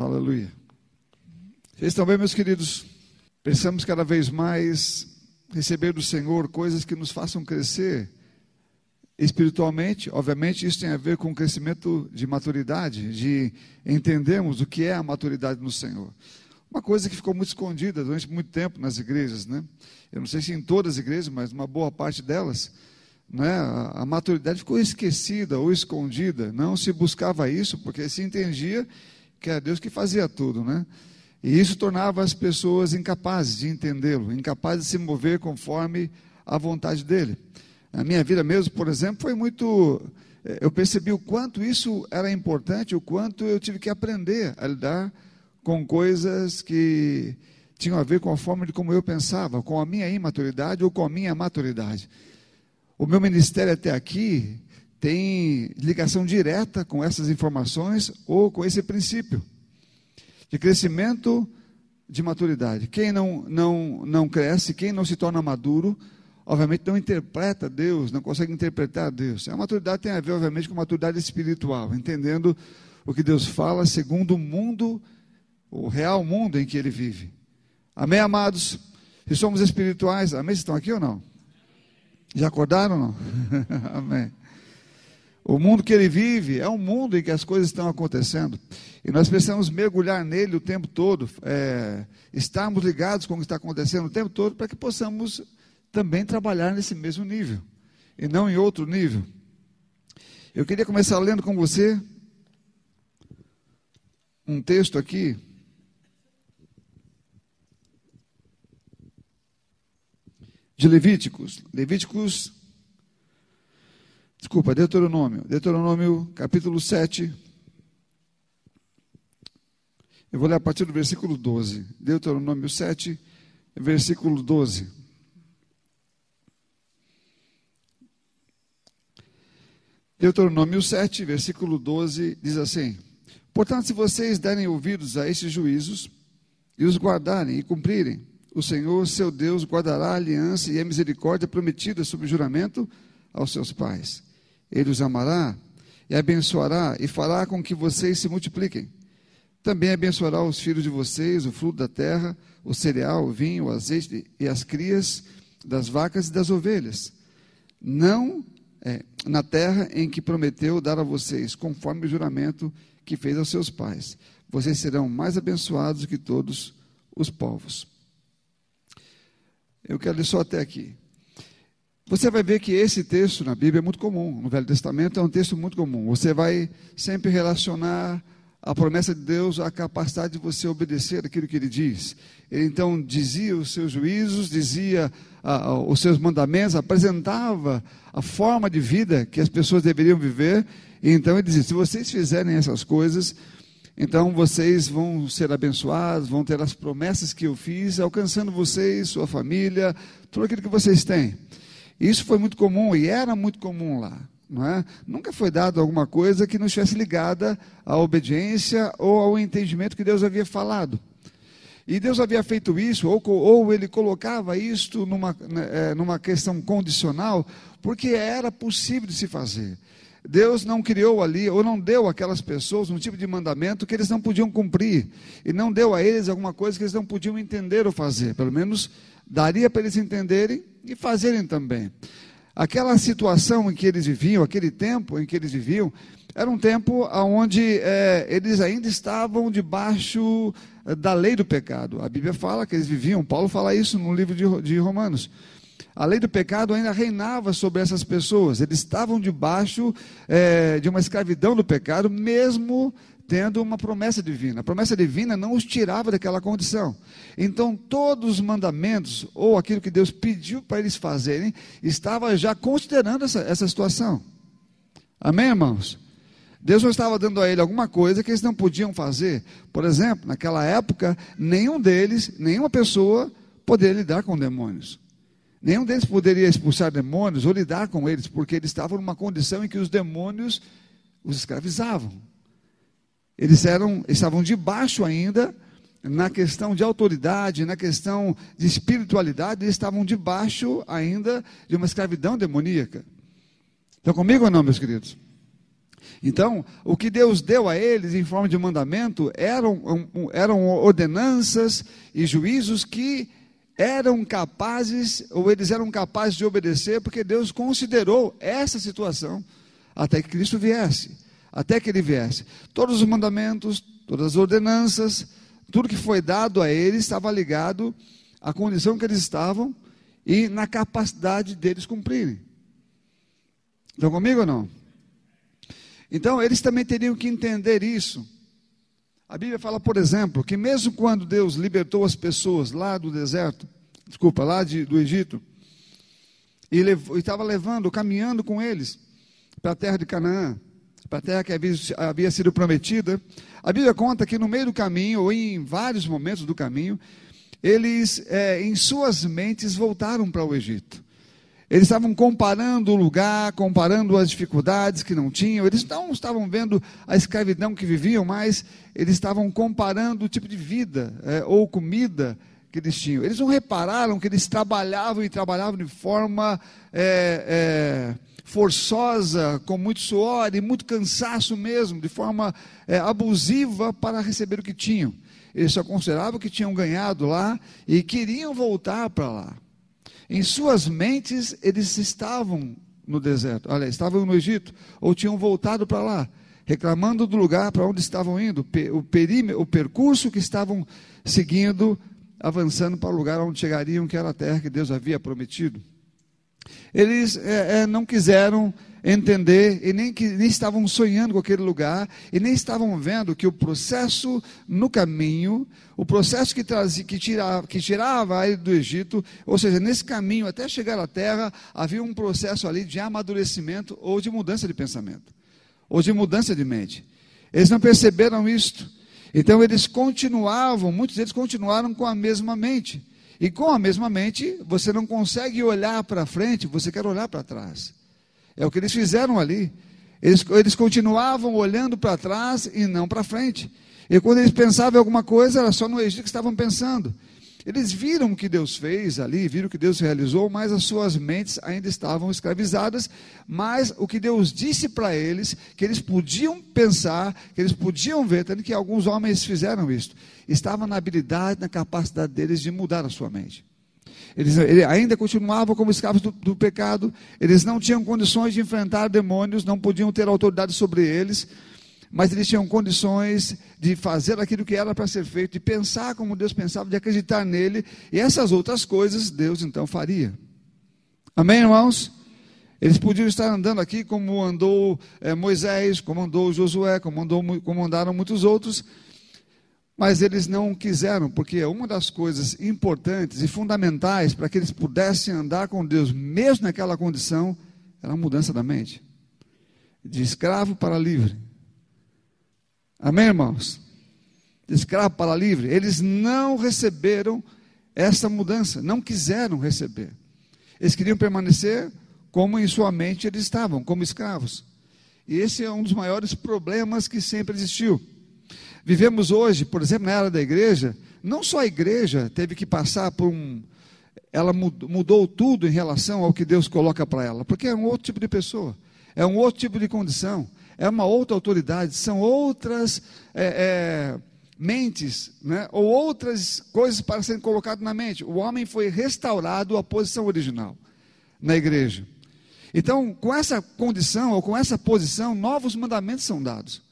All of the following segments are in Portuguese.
Aleluia. Vocês estão bem, meus queridos? Pensamos cada vez mais receber do Senhor coisas que nos façam crescer espiritualmente. Obviamente, isso tem a ver com o crescimento de maturidade, de entendermos o que é a maturidade no Senhor. Uma coisa que ficou muito escondida durante muito tempo nas igrejas, né? Eu não sei se em todas as igrejas, mas uma boa parte delas, né? A, a maturidade ficou esquecida ou escondida. Não se buscava isso porque se entendia que era Deus que fazia tudo, né? E isso tornava as pessoas incapazes de entendê-lo, incapazes de se mover conforme a vontade dele. A minha vida mesmo, por exemplo, foi muito. Eh, eu percebi o quanto isso era importante, o quanto eu tive que aprender a lidar com coisas que tinham a ver com a forma de como eu pensava, com a minha imaturidade ou com a minha maturidade. O meu ministério até aqui tem ligação direta com essas informações ou com esse princípio de crescimento de maturidade. Quem não, não, não cresce, quem não se torna maduro, obviamente não interpreta Deus, não consegue interpretar Deus. A maturidade tem a ver, obviamente, com maturidade espiritual, entendendo o que Deus fala segundo o mundo o real mundo em que ele vive. Amém, amados? Se somos espirituais, amém? Vocês estão aqui ou não? Já acordaram ou não? amém. O mundo que ele vive é um mundo em que as coisas estão acontecendo. E nós precisamos mergulhar nele o tempo todo, é, estarmos ligados com o que está acontecendo o tempo todo, para que possamos também trabalhar nesse mesmo nível, e não em outro nível. Eu queria começar lendo com você um texto aqui, de Levíticos. Levíticos, desculpa, Deuteronômio. Deuteronômio, capítulo 7. Eu vou ler a partir do versículo 12. Deuteronômio 7, versículo 12. Deuteronômio 7, versículo 12, diz assim: Portanto, se vocês derem ouvidos a estes juízos e os guardarem e cumprirem, o Senhor, seu Deus, guardará a aliança e a misericórdia prometida sob juramento aos seus pais. Ele os amará e abençoará e fará com que vocês se multipliquem. Também abençoará os filhos de vocês, o fruto da terra, o cereal, o vinho, o azeite e as crias das vacas e das ovelhas. Não é, na terra em que prometeu dar a vocês, conforme o juramento que fez aos seus pais. Vocês serão mais abençoados que todos os povos. Eu quero ler só até aqui. Você vai ver que esse texto na Bíblia é muito comum, no Velho Testamento é um texto muito comum. Você vai sempre relacionar a promessa de Deus à capacidade de você obedecer aquilo que ele diz. Ele então dizia os seus juízos, dizia ah, os seus mandamentos, apresentava a forma de vida que as pessoas deveriam viver. E então ele dizia: se vocês fizerem essas coisas, então vocês vão ser abençoados, vão ter as promessas que eu fiz, alcançando vocês, sua família, tudo aquilo que vocês têm. Isso foi muito comum e era muito comum lá. É? Nunca foi dado alguma coisa que não estivesse ligada à obediência ou ao entendimento que Deus havia falado. E Deus havia feito isso, ou, ou ele colocava isto numa, né, é, numa questão condicional, porque era possível de se fazer. Deus não criou ali, ou não deu àquelas pessoas um tipo de mandamento que eles não podiam cumprir, e não deu a eles alguma coisa que eles não podiam entender ou fazer, pelo menos daria para eles entenderem e fazerem também. Aquela situação em que eles viviam, aquele tempo em que eles viviam, era um tempo onde é, eles ainda estavam debaixo eh, da lei do pecado. A Bíblia fala que eles viviam, Paulo fala isso no livro de, de Romanos a lei do pecado ainda reinava sobre essas pessoas. Eles estavam debaixo é, de uma escravidão do pecado, mesmo tendo uma promessa divina. A promessa divina não os tirava daquela condição. Então, todos os mandamentos, ou aquilo que Deus pediu para eles fazerem, estava já considerando essa, essa situação. Amém, irmãos? Deus não estava dando a ele alguma coisa que eles não podiam fazer. Por exemplo, naquela época, nenhum deles, nenhuma pessoa poderia lidar com demônios. Nenhum deles poderia expulsar demônios ou lidar com eles, porque eles estavam numa condição em que os demônios os escravizavam. Eles eram, estavam debaixo ainda na questão de autoridade, na questão de espiritualidade, eles estavam debaixo ainda de uma escravidão demoníaca. Estão comigo ou não, meus queridos? Então, o que Deus deu a eles em forma de mandamento eram, eram ordenanças e juízos que eram capazes, ou eles eram capazes de obedecer, porque Deus considerou essa situação até que Cristo viesse, até que ele viesse. Todos os mandamentos, todas as ordenanças, tudo que foi dado a eles estava ligado à condição que eles estavam e na capacidade deles cumprirem. Estão comigo ou não? Então, eles também teriam que entender isso. A Bíblia fala, por exemplo, que mesmo quando Deus libertou as pessoas lá do deserto, desculpa, lá de, do Egito, e estava levando, caminhando com eles para a terra de Canaã, para a terra que havia, havia sido prometida, a Bíblia conta que no meio do caminho, ou em vários momentos do caminho, eles, é, em suas mentes, voltaram para o Egito. Eles estavam comparando o lugar, comparando as dificuldades que não tinham. Eles não estavam vendo a escravidão que viviam, mas eles estavam comparando o tipo de vida é, ou comida que eles tinham. Eles não repararam que eles trabalhavam e trabalhavam de forma é, é, forçosa, com muito suor e muito cansaço mesmo, de forma é, abusiva para receber o que tinham. Eles só consideravam que tinham ganhado lá e queriam voltar para lá. Em suas mentes, eles estavam no deserto, olha, estavam no Egito, ou tinham voltado para lá, reclamando do lugar para onde estavam indo, o, o percurso que estavam seguindo, avançando para o lugar onde chegariam, que era a terra que Deus havia prometido. Eles é, é, não quiseram entender e nem, que, nem estavam sonhando com aquele lugar e nem estavam vendo que o processo no caminho, o processo que, trazia, que, tirava, que tirava ele do Egito, ou seja, nesse caminho até chegar à terra, havia um processo ali de amadurecimento ou de mudança de pensamento, ou de mudança de mente. Eles não perceberam isto. Então eles continuavam, muitos deles continuaram com a mesma mente. E com a mesma mente, você não consegue olhar para frente, você quer olhar para trás. É o que eles fizeram ali. Eles, eles continuavam olhando para trás e não para frente. E quando eles pensavam em alguma coisa, era só no Egito que estavam pensando. Eles viram o que Deus fez ali, viram o que Deus realizou, mas as suas mentes ainda estavam escravizadas. Mas o que Deus disse para eles, que eles podiam pensar, que eles podiam ver, tanto que alguns homens fizeram isso, estava na habilidade, na capacidade deles de mudar a sua mente. Eles, eles ainda continuavam como escravos do, do pecado, eles não tinham condições de enfrentar demônios, não podiam ter autoridade sobre eles, mas eles tinham condições de fazer aquilo que era para ser feito, de pensar como Deus pensava, de acreditar nele, e essas outras coisas Deus então faria. Amém, irmãos? Eles podiam estar andando aqui como andou é, Moisés, como andou Josué, como, andou, como andaram muitos outros, mas eles não quiseram, porque uma das coisas importantes e fundamentais para que eles pudessem andar com Deus, mesmo naquela condição, era a mudança da mente de escravo para livre. Amém, irmãos? De escravo para livre. Eles não receberam essa mudança, não quiseram receber. Eles queriam permanecer como em sua mente eles estavam, como escravos. E esse é um dos maiores problemas que sempre existiu. Vivemos hoje, por exemplo, na era da igreja, não só a igreja teve que passar por um. Ela mudou tudo em relação ao que Deus coloca para ela, porque é um outro tipo de pessoa, é um outro tipo de condição, é uma outra autoridade, são outras é, é, mentes, né? ou outras coisas para serem colocadas na mente. O homem foi restaurado à posição original na igreja. Então, com essa condição, ou com essa posição, novos mandamentos são dados.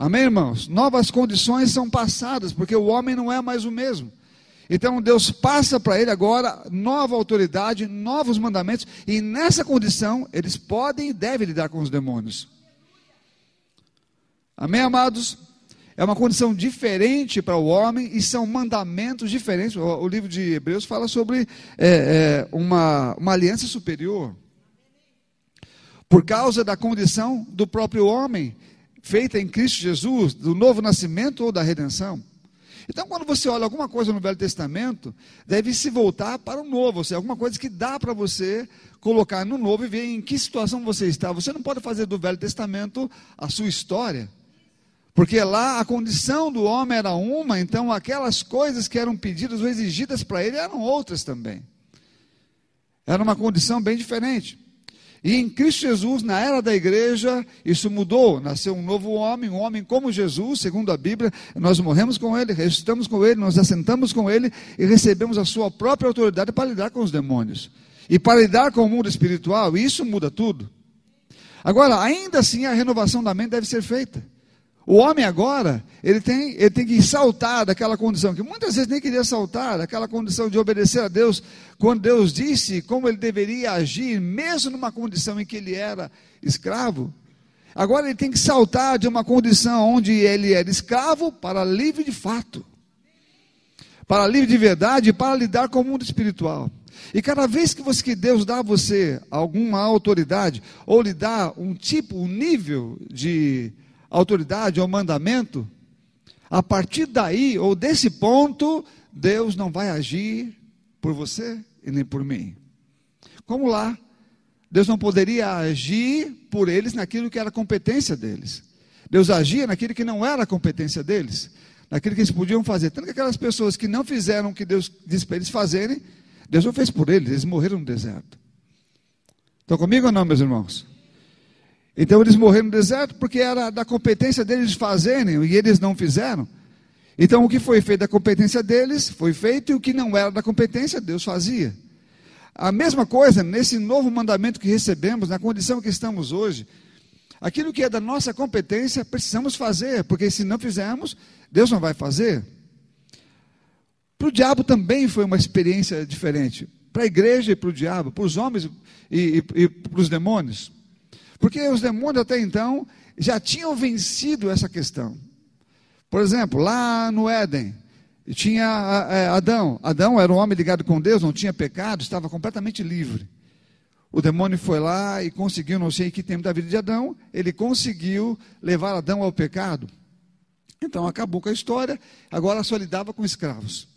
Amém, irmãos? Novas condições são passadas, porque o homem não é mais o mesmo. Então Deus passa para ele agora nova autoridade, novos mandamentos, e nessa condição eles podem e devem lidar com os demônios. Amém, amados? É uma condição diferente para o homem e são mandamentos diferentes. O, o livro de Hebreus fala sobre é, é, uma, uma aliança superior. Por causa da condição do próprio homem, feita em Cristo Jesus, do novo nascimento ou da redenção. Então, quando você olha alguma coisa no Velho Testamento, deve se voltar para o novo, ou seja, alguma coisa que dá para você colocar no novo e ver em que situação você está. Você não pode fazer do Velho Testamento a sua história, porque lá a condição do homem era uma, então aquelas coisas que eram pedidas ou exigidas para ele eram outras também. Era uma condição bem diferente. E em Cristo Jesus, na era da igreja, isso mudou. Nasceu um novo homem, um homem como Jesus, segundo a Bíblia. Nós morremos com ele, ressuscitamos com ele, nós assentamos com ele e recebemos a sua própria autoridade para lidar com os demônios. E para lidar com o mundo espiritual, isso muda tudo. Agora, ainda assim, a renovação da mente deve ser feita. O homem agora, ele tem, ele tem que saltar daquela condição, que muitas vezes nem queria saltar, daquela condição de obedecer a Deus, quando Deus disse como ele deveria agir, mesmo numa condição em que ele era escravo. Agora ele tem que saltar de uma condição onde ele era escravo para livre de fato, para livre de verdade, para lidar com o mundo espiritual. E cada vez que, você, que Deus dá a você alguma autoridade, ou lhe dá um tipo, um nível de autoridade ou mandamento, a partir daí, ou desse ponto, Deus não vai agir por você e nem por mim. Como lá, Deus não poderia agir por eles naquilo que era competência deles. Deus agia naquilo que não era competência deles, naquilo que eles podiam fazer. Tanto que aquelas pessoas que não fizeram o que Deus disse para eles fazerem, Deus não fez por eles, eles morreram no deserto. Estão comigo ou não, meus irmãos? Então eles morreram no deserto porque era da competência deles fazerem e eles não fizeram. Então o que foi feito da competência deles foi feito e o que não era da competência Deus fazia. A mesma coisa nesse novo mandamento que recebemos, na condição que estamos hoje. Aquilo que é da nossa competência precisamos fazer, porque se não fizermos, Deus não vai fazer. Para o diabo também foi uma experiência diferente. Para a igreja e para o diabo, para os homens e, e, e para os demônios. Porque os demônios até então já tinham vencido essa questão. Por exemplo, lá no Éden, tinha é, Adão. Adão era um homem ligado com Deus, não tinha pecado, estava completamente livre. O demônio foi lá e conseguiu, não sei que tempo da vida de Adão, ele conseguiu levar Adão ao pecado. Então acabou com a história, agora só lidava com escravos.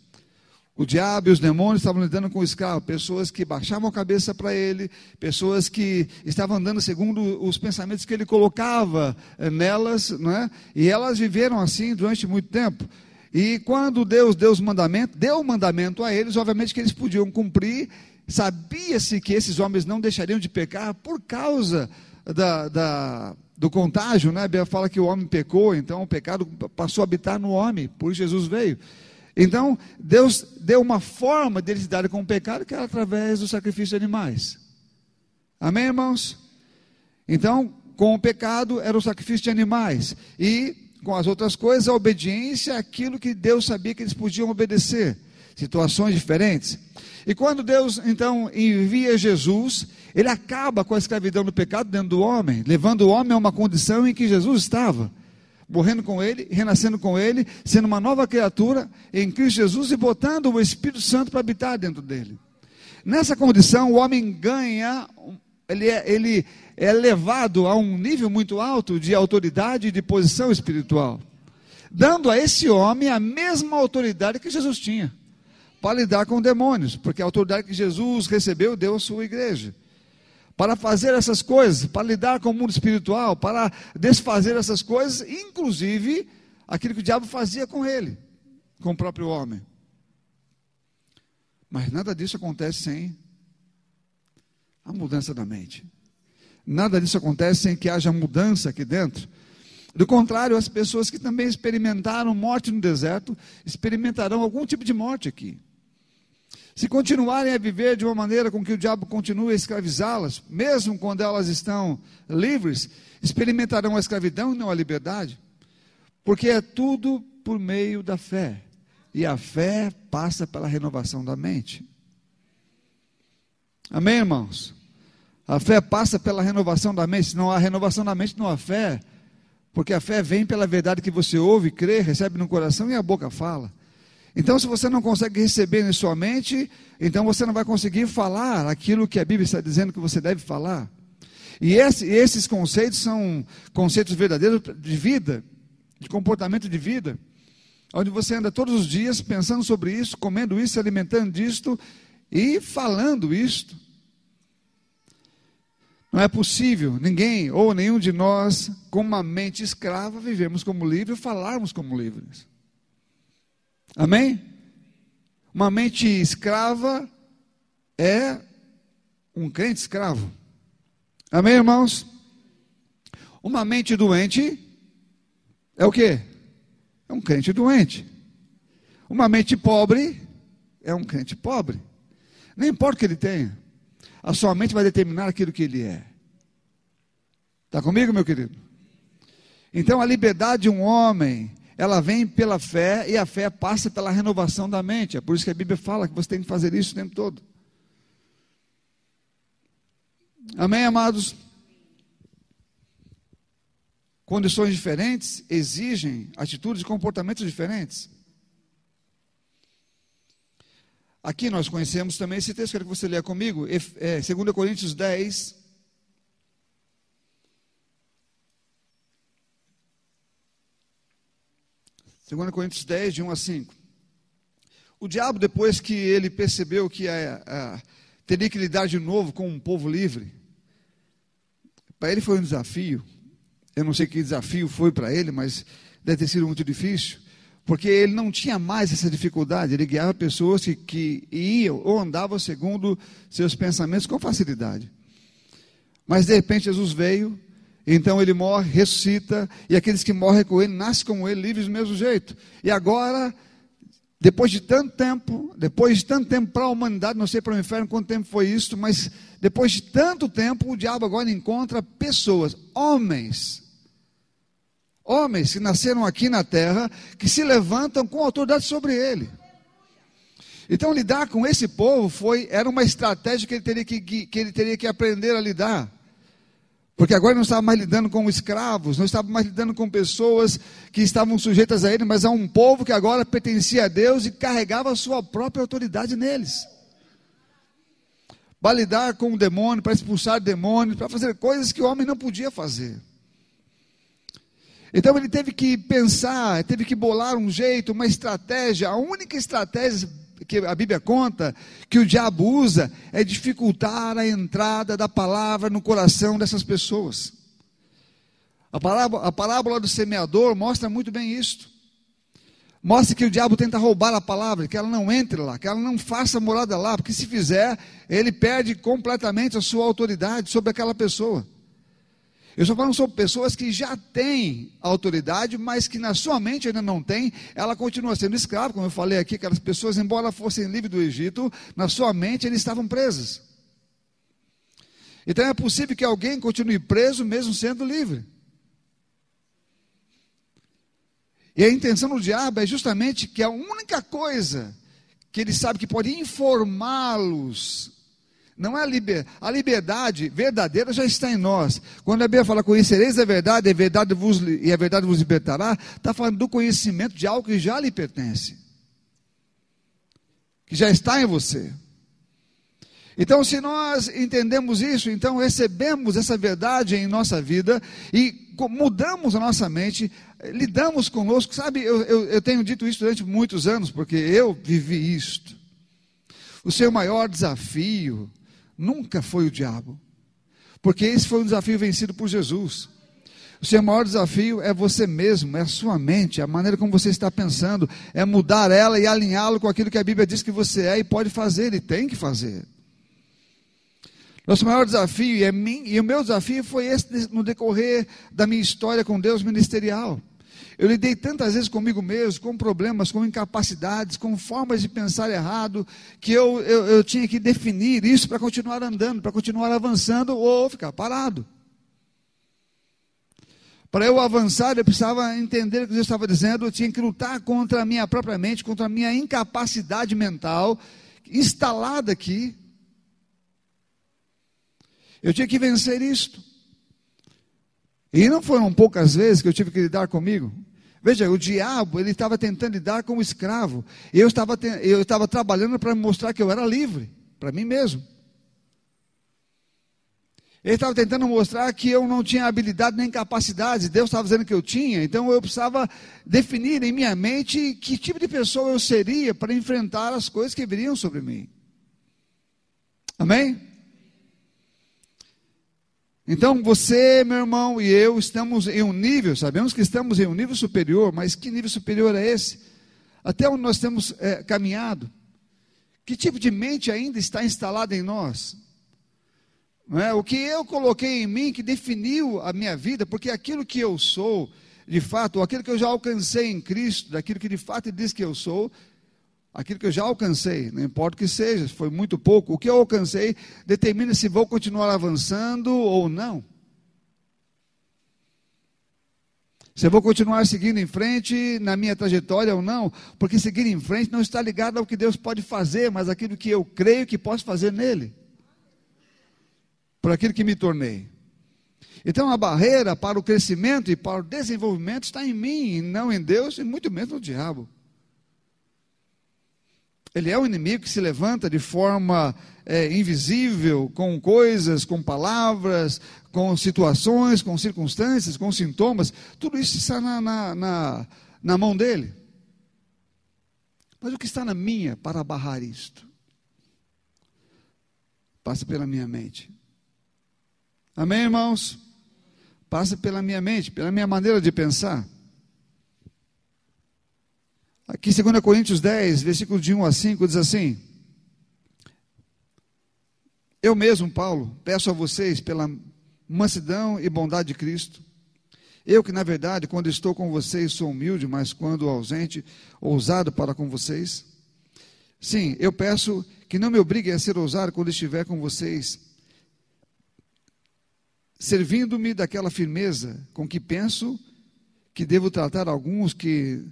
O diabo e os demônios estavam lidando com o escravo, pessoas que baixavam a cabeça para ele, pessoas que estavam andando segundo os pensamentos que ele colocava eh, nelas, não é? e elas viveram assim durante muito tempo. E quando Deus deu os mandamentos, deu o mandamento a eles, obviamente que eles podiam cumprir, sabia-se que esses homens não deixariam de pecar por causa da, da, do contágio, né? A Bíblia fala que o homem pecou, então o pecado passou a habitar no homem, por isso Jesus veio. Então, Deus deu uma forma deles lidarem com o pecado que era através do sacrifício de animais. Amém, irmãos? Então, com o pecado era o sacrifício de animais. E com as outras coisas, a obediência àquilo que Deus sabia que eles podiam obedecer. Situações diferentes. E quando Deus então envia Jesus, ele acaba com a escravidão do pecado dentro do homem, levando o homem a uma condição em que Jesus estava morrendo com Ele, renascendo com Ele, sendo uma nova criatura em Cristo Jesus e botando o Espírito Santo para habitar dentro dele. Nessa condição, o homem ganha, ele é, ele é levado a um nível muito alto de autoridade e de posição espiritual, dando a esse homem a mesma autoridade que Jesus tinha para lidar com demônios, porque a autoridade que Jesus recebeu deu à sua igreja para fazer essas coisas, para lidar com o mundo espiritual, para desfazer essas coisas, inclusive aquilo que o diabo fazia com ele, com o próprio homem. Mas nada disso acontece sem a mudança da mente. Nada disso acontece sem que haja mudança aqui dentro. Do contrário, as pessoas que também experimentaram morte no deserto experimentarão algum tipo de morte aqui. Se continuarem a viver de uma maneira com que o diabo continue a escravizá-las, mesmo quando elas estão livres, experimentarão a escravidão e não a liberdade, porque é tudo por meio da fé, e a fé passa pela renovação da mente. Amém, irmãos? A fé passa pela renovação da mente, se não há renovação da mente, não há fé, porque a fé vem pela verdade que você ouve, crê, recebe no coração e a boca fala. Então, se você não consegue receber em sua mente, então você não vai conseguir falar aquilo que a Bíblia está dizendo que você deve falar. E esse, esses conceitos são conceitos verdadeiros de vida, de comportamento de vida, onde você anda todos os dias pensando sobre isso, comendo isso, alimentando disto e falando isto. Não é possível ninguém ou nenhum de nós, com uma mente escrava, vivemos como livres e falarmos como livres. Amém? Uma mente escrava é um crente escravo. Amém, irmãos? Uma mente doente é o quê? É um crente doente. Uma mente pobre é um crente pobre. Não importa o que ele tenha, a sua mente vai determinar aquilo que ele é. Está comigo, meu querido? Então a liberdade de um homem, ela vem pela fé e a fé passa pela renovação da mente. É por isso que a Bíblia fala que você tem que fazer isso o tempo todo. Amém, amados? Condições diferentes exigem atitudes e comportamentos diferentes. Aqui nós conhecemos também esse texto, quero que você leia comigo, é, 2 Coríntios 10. Segundo Coríntios 10, de 1 a 5. O diabo, depois que ele percebeu que a, a, teria que lidar de novo com um povo livre, para ele foi um desafio. Eu não sei que desafio foi para ele, mas deve ter sido muito difícil porque ele não tinha mais essa dificuldade, ele guiava pessoas que, que iam ou andavam segundo seus pensamentos com facilidade. Mas de repente Jesus veio, então ele morre, ressuscita, e aqueles que morrem com ele nascem como ele, livres do mesmo jeito. E agora, depois de tanto tempo, depois de tanto tempo para a humanidade, não sei para o inferno quanto tempo foi isso, mas depois de tanto tempo, o diabo agora encontra pessoas, homens, homens que nasceram aqui na terra, que se levantam com autoridade sobre ele. Então, lidar com esse povo foi, era uma estratégia que ele, teria que, que ele teria que aprender a lidar. Porque agora não estava mais lidando com escravos, não estava mais lidando com pessoas que estavam sujeitas a ele, mas a um povo que agora pertencia a Deus e carregava a sua própria autoridade neles. Para lidar com o demônio, para expulsar demônios, para fazer coisas que o homem não podia fazer. Então ele teve que pensar, teve que bolar um jeito, uma estratégia. A única estratégia que a Bíblia conta que o diabo usa é dificultar a entrada da palavra no coração dessas pessoas. A parábola, a parábola do semeador mostra muito bem isto. Mostra que o diabo tenta roubar a palavra, que ela não entre lá, que ela não faça morada lá, porque se fizer, ele perde completamente a sua autoridade sobre aquela pessoa. Eu estou falando sobre pessoas que já têm autoridade, mas que na sua mente ainda não tem, ela continua sendo escrava, como eu falei aqui, aquelas pessoas, embora fossem livres do Egito, na sua mente eles estavam presos. Então é possível que alguém continue preso mesmo sendo livre. E a intenção do diabo é justamente que a única coisa que ele sabe que pode informá-los não é a liberdade. A liberdade verdadeira já está em nós. Quando a Bíblia fala conhecereis a verdade, a verdade vos, e a verdade vos libertará, está falando do conhecimento de algo que já lhe pertence. Que já está em você. Então, se nós entendemos isso, então recebemos essa verdade em nossa vida e mudamos a nossa mente, lidamos conosco. Sabe, eu, eu, eu tenho dito isso durante muitos anos, porque eu vivi isto. O seu maior desafio nunca foi o diabo. Porque esse foi um desafio vencido por Jesus. O seu maior desafio é você mesmo, é a sua mente, a maneira como você está pensando, é mudar ela e alinhá-lo com aquilo que a Bíblia diz que você é e pode fazer e tem que fazer. Nosso maior desafio, e, é mim, e o meu desafio foi esse no decorrer da minha história com Deus ministerial. Eu lidei tantas vezes comigo mesmo, com problemas, com incapacidades, com formas de pensar errado, que eu, eu, eu tinha que definir isso para continuar andando, para continuar avançando ou ficar parado. Para eu avançar, eu precisava entender o que Deus estava dizendo, eu tinha que lutar contra a minha própria mente, contra a minha incapacidade mental, instalada aqui. Eu tinha que vencer isto. E não foram poucas vezes que eu tive que lidar comigo. Veja, o diabo, ele estava tentando lidar com o escravo. E eu estava, eu estava trabalhando para mostrar que eu era livre, para mim mesmo. Ele estava tentando mostrar que eu não tinha habilidade nem capacidade. Deus estava dizendo que eu tinha. Então eu precisava definir em minha mente que tipo de pessoa eu seria para enfrentar as coisas que viriam sobre mim. Amém? Então você, meu irmão, e eu estamos em um nível, sabemos que estamos em um nível superior, mas que nível superior é esse? Até onde nós temos é, caminhado? Que tipo de mente ainda está instalada em nós? É? O que eu coloquei em mim que definiu a minha vida, porque aquilo que eu sou, de fato, ou aquilo que eu já alcancei em Cristo, daquilo que de fato ele diz que eu sou, aquilo que eu já alcancei, não importa o que seja, se foi muito pouco, o que eu alcancei determina se vou continuar avançando ou não. Se eu vou continuar seguindo em frente na minha trajetória ou não, porque seguir em frente não está ligado ao que Deus pode fazer, mas aquilo que eu creio que posso fazer nele, por aquilo que me tornei. Então a barreira para o crescimento e para o desenvolvimento está em mim, e não em Deus, e muito menos no diabo. Ele é o inimigo que se levanta de forma é, invisível, com coisas, com palavras, com situações, com circunstâncias, com sintomas. Tudo isso está na, na, na, na mão dele. Mas o que está na minha para barrar isto? Passa pela minha mente. Amém, irmãos? Passa pela minha mente, pela minha maneira de pensar. Aqui, 2 Coríntios 10, versículo de 1 a 5, diz assim: Eu mesmo, Paulo, peço a vocês, pela mansidão e bondade de Cristo, eu que, na verdade, quando estou com vocês, sou humilde, mas quando ausente, ousado para com vocês. Sim, eu peço que não me obriguem a ser ousado quando estiver com vocês, servindo-me daquela firmeza com que penso que devo tratar alguns que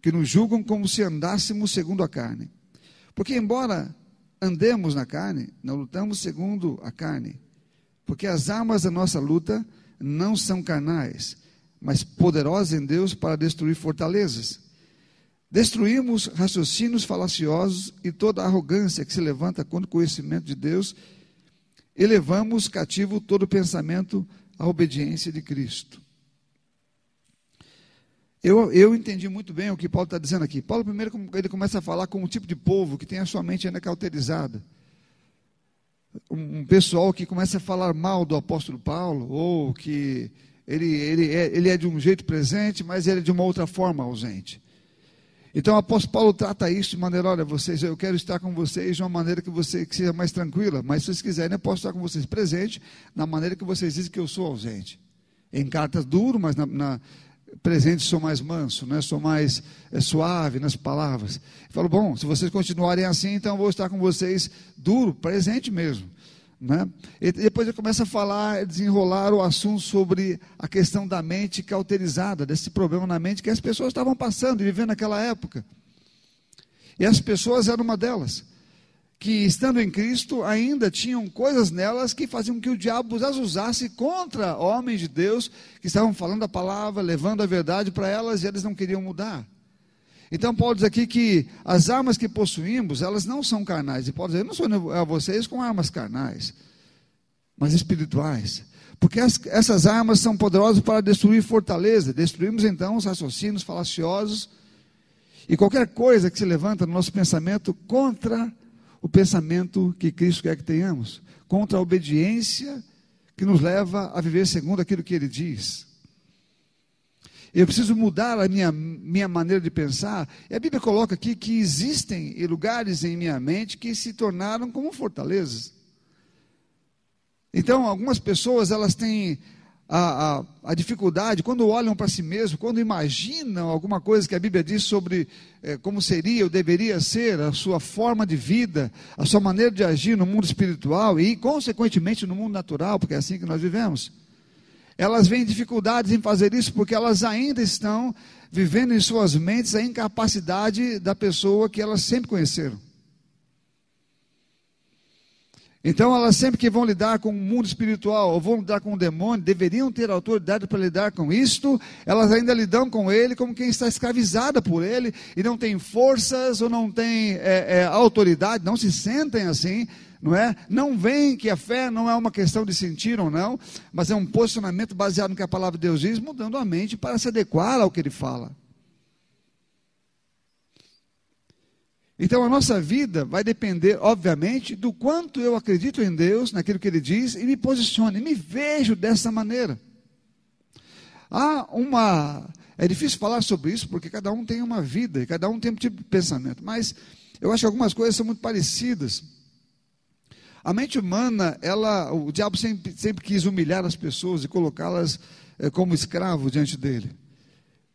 que nos julgam como se andássemos segundo a carne. Porque, embora andemos na carne, não lutamos segundo a carne. Porque as armas da nossa luta não são carnais, mas poderosas em Deus para destruir fortalezas. Destruímos raciocínios falaciosos e toda arrogância que se levanta contra o conhecimento de Deus e levamos cativo todo pensamento à obediência de Cristo. Eu, eu entendi muito bem o que Paulo está dizendo aqui. Paulo, primeiro, ele começa a falar com um tipo de povo que tem a sua mente ainda cauterizada. Um, um pessoal que começa a falar mal do apóstolo Paulo, ou que ele, ele, é, ele é de um jeito presente, mas ele é de uma outra forma ausente. Então o apóstolo Paulo trata isso de maneira, olha, vocês, eu quero estar com vocês de uma maneira que você que seja mais tranquila, mas se vocês quiserem, eu posso estar com vocês presente, na maneira que vocês dizem que eu sou ausente. Em cartas duro, mas na, na presente sou mais manso, né? sou mais é, suave nas palavras. Falo, bom, se vocês continuarem assim, então eu vou estar com vocês duro, presente mesmo. Né? E depois ele começa a falar, desenrolar o assunto sobre a questão da mente cauterizada, desse problema na mente que as pessoas estavam passando e vivendo naquela época. E as pessoas eram uma delas que, estando em Cristo, ainda tinham coisas nelas que faziam que o diabo as usasse contra homens de Deus que estavam falando a palavra, levando a verdade para elas e eles não queriam mudar. Então, Paulo diz aqui que as armas que possuímos, elas não são carnais. E Paulo diz: Eu não sou a vocês com armas carnais, mas espirituais. Porque as, essas armas são poderosas para destruir fortaleza. Destruímos então os raciocínios falaciosos e qualquer coisa que se levanta no nosso pensamento contra o pensamento que Cristo quer que tenhamos, contra a obediência que nos leva a viver segundo aquilo que Ele diz. Eu preciso mudar a minha, minha maneira de pensar. E a Bíblia coloca aqui que existem lugares em minha mente que se tornaram como fortalezas. Então, algumas pessoas elas têm a, a, a dificuldade, quando olham para si mesmo, quando imaginam alguma coisa que a Bíblia diz sobre é, como seria ou deveria ser a sua forma de vida, a sua maneira de agir no mundo espiritual e, consequentemente, no mundo natural, porque é assim que nós vivemos. Elas veem dificuldades em fazer isso porque elas ainda estão vivendo em suas mentes a incapacidade da pessoa que elas sempre conheceram. Então, elas sempre que vão lidar com o mundo espiritual ou vão lidar com o demônio, deveriam ter autoridade para lidar com isto, elas ainda lidam com ele como quem está escravizada por ele e não tem forças ou não tem é, é, autoridade, não se sentem assim, não é? Não veem que a fé não é uma questão de sentir ou não, mas é um posicionamento baseado no que a palavra de Deus diz, mudando a mente para se adequar ao que ele fala. Então a nossa vida vai depender, obviamente, do quanto eu acredito em Deus, naquilo que Ele diz, e me posiciono, e me vejo dessa maneira. Há uma. É difícil falar sobre isso, porque cada um tem uma vida, e cada um tem um tipo de pensamento, mas eu acho que algumas coisas são muito parecidas. A mente humana, ela, o diabo sempre, sempre quis humilhar as pessoas e colocá-las é, como escravo diante dele.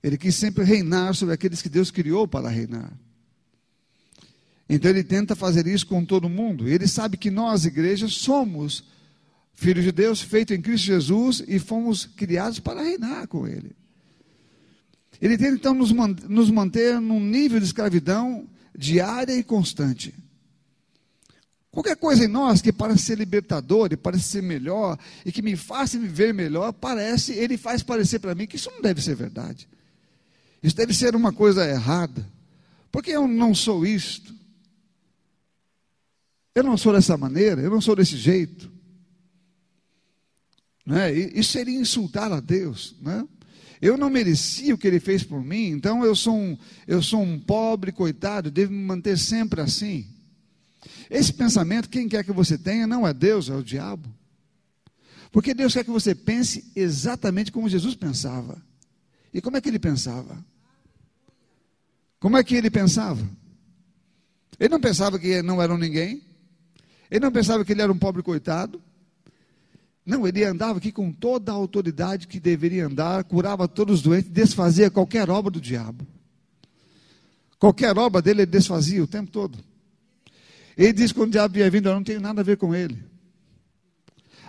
Ele quis sempre reinar sobre aqueles que Deus criou para reinar. Então ele tenta fazer isso com todo mundo. Ele sabe que nós, igrejas, somos filhos de Deus, feitos em Cristo Jesus e fomos criados para reinar com Ele. Ele tenta então nos manter num nível de escravidão diária e constante. Qualquer coisa em nós que parece ser libertador, e parece ser melhor, e que me faça viver melhor, parece, ele faz parecer para mim que isso não deve ser verdade. Isso deve ser uma coisa errada. Porque eu não sou isto. Eu não sou dessa maneira, eu não sou desse jeito. Né? Isso seria insultar a Deus. Né? Eu não merecia o que ele fez por mim, então eu sou um, eu sou um pobre coitado, devo me manter sempre assim. Esse pensamento, quem quer que você tenha, não é Deus, é o diabo. Porque Deus quer que você pense exatamente como Jesus pensava. E como é que ele pensava? Como é que ele pensava? Ele não pensava que não era um ninguém. Ele não pensava que ele era um pobre coitado. Não, ele andava aqui com toda a autoridade que deveria andar, curava todos os doentes, desfazia qualquer obra do diabo. Qualquer obra dele ele desfazia o tempo todo. Ele diz que quando o diabo ia vindo, eu não tenho nada a ver com ele.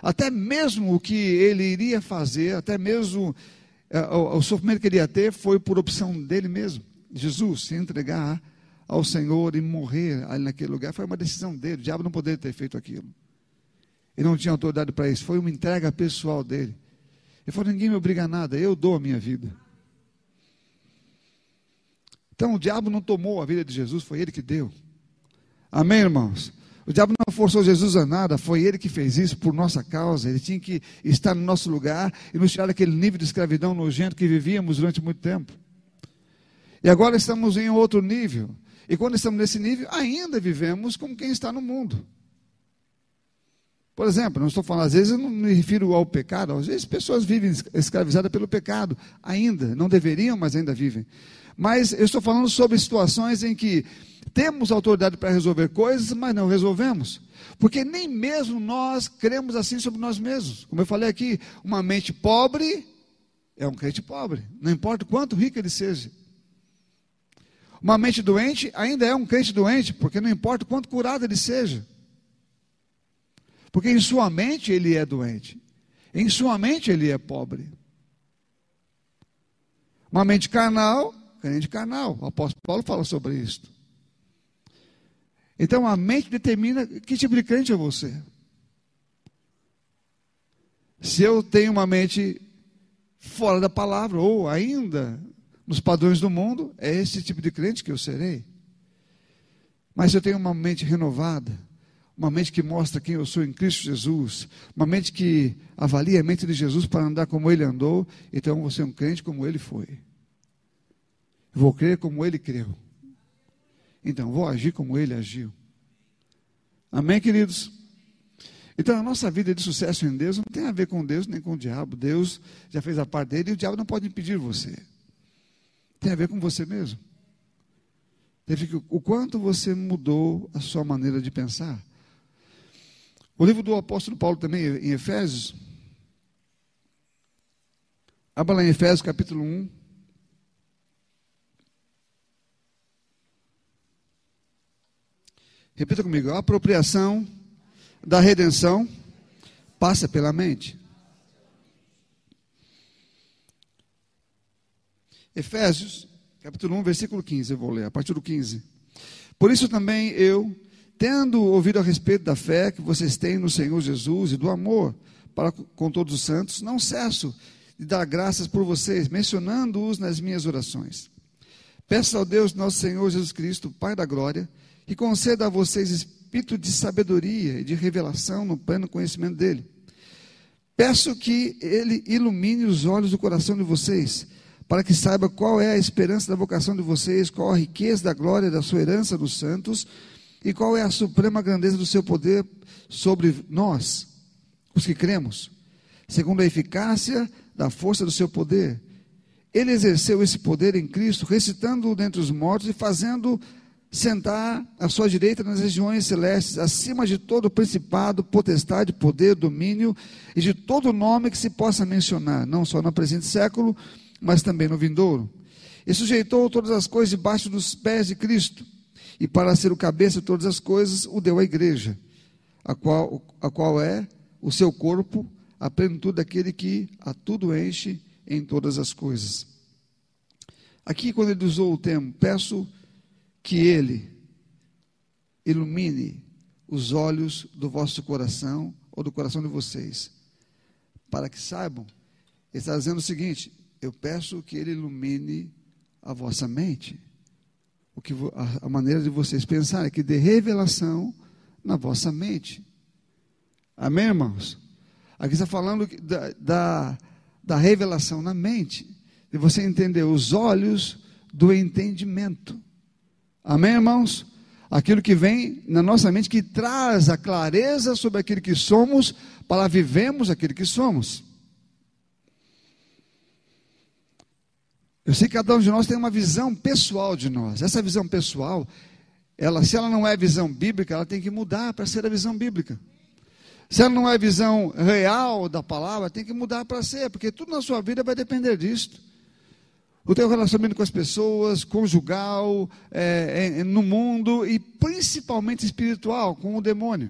Até mesmo o que ele iria fazer, até mesmo é, o, o sofrimento que ele ia ter, foi por opção dele mesmo. Jesus se entregar ao Senhor e morrer ali naquele lugar, foi uma decisão dele. O diabo não poderia ter feito aquilo. Ele não tinha autoridade para isso, foi uma entrega pessoal dele. Ele falou: ninguém me obriga a nada, eu dou a minha vida. Então o diabo não tomou a vida de Jesus, foi ele que deu. Amém, irmãos? O diabo não forçou Jesus a nada, foi ele que fez isso por nossa causa. Ele tinha que estar no nosso lugar e nos tirar daquele nível de escravidão nojento que vivíamos durante muito tempo. E agora estamos em outro nível. E quando estamos nesse nível, ainda vivemos como quem está no mundo. Por exemplo, não estou falando, às vezes eu não me refiro ao pecado, às vezes pessoas vivem escravizadas pelo pecado, ainda, não deveriam, mas ainda vivem. Mas eu estou falando sobre situações em que temos autoridade para resolver coisas, mas não resolvemos. Porque nem mesmo nós cremos assim sobre nós mesmos. Como eu falei aqui, uma mente pobre é um crente pobre, não importa quanto rico ele seja. Uma mente doente ainda é um crente doente, porque não importa quanto curado ele seja. Porque em sua mente ele é doente. Em sua mente ele é pobre. Uma mente carnal, crente carnal. O apóstolo Paulo fala sobre isso. Então a mente determina que tipo de crente é você. Se eu tenho uma mente fora da palavra, ou ainda nos padrões do mundo, é esse tipo de crente que eu serei. Mas eu tenho uma mente renovada, uma mente que mostra quem eu sou em Cristo Jesus, uma mente que avalia a mente de Jesus para andar como ele andou, então vou ser um crente como ele foi. Vou crer como ele creu. Então, vou agir como ele agiu. Amém, queridos? Então, a nossa vida de sucesso em Deus não tem a ver com Deus nem com o diabo. Deus já fez a parte dele e o diabo não pode impedir você. Tem a ver com você mesmo. O quanto você mudou a sua maneira de pensar. O livro do apóstolo Paulo também, em Efésios. Abra lá em Efésios capítulo 1. Repita comigo: a apropriação da redenção passa pela mente. Efésios, capítulo 1, versículo 15, eu vou ler, a partir do 15. Por isso também eu, tendo ouvido a respeito da fé que vocês têm no Senhor Jesus e do amor para com todos os santos, não cesso de dar graças por vocês, mencionando-os nas minhas orações. Peço ao Deus nosso Senhor Jesus Cristo, Pai da glória, que conceda a vocês espírito de sabedoria e de revelação no pleno conhecimento dele. Peço que ele ilumine os olhos do coração de vocês, para que saiba qual é a esperança da vocação de vocês, qual a riqueza da glória da sua herança dos santos e qual é a suprema grandeza do seu poder sobre nós, os que cremos, segundo a eficácia da força do seu poder. Ele exerceu esse poder em Cristo, recitando-o dentre os mortos e fazendo sentar à sua direita nas regiões celestes, acima de todo principado, potestade, poder, domínio e de todo nome que se possa mencionar, não só no presente século, mas também no vindouro. E sujeitou todas as coisas debaixo dos pés de Cristo, e para ser o cabeça de todas as coisas, o deu à igreja, a qual, a qual é o seu corpo, a plenitude daquele que a tudo enche em todas as coisas. Aqui, quando ele usou o termo, peço que Ele ilumine os olhos do vosso coração ou do coração de vocês, para que saibam. Ele está dizendo o seguinte: eu peço que Ele ilumine a vossa mente, o que a, maneira de vocês pensarem, que dê revelação na vossa mente. Amém, irmãos? Aqui está falando da, da, da revelação na mente, de você entender os olhos do entendimento. Amém, irmãos? Aquilo que vem na nossa mente que traz a clareza sobre aquilo que somos para vivemos aquilo que somos. Eu sei que cada um de nós tem uma visão pessoal de nós. Essa visão pessoal, ela, se ela não é visão bíblica, ela tem que mudar para ser a visão bíblica. Se ela não é visão real da palavra, tem que mudar para ser, porque tudo na sua vida vai depender disto o teu relacionamento com as pessoas, conjugal, é, é, no mundo e principalmente espiritual, com o demônio.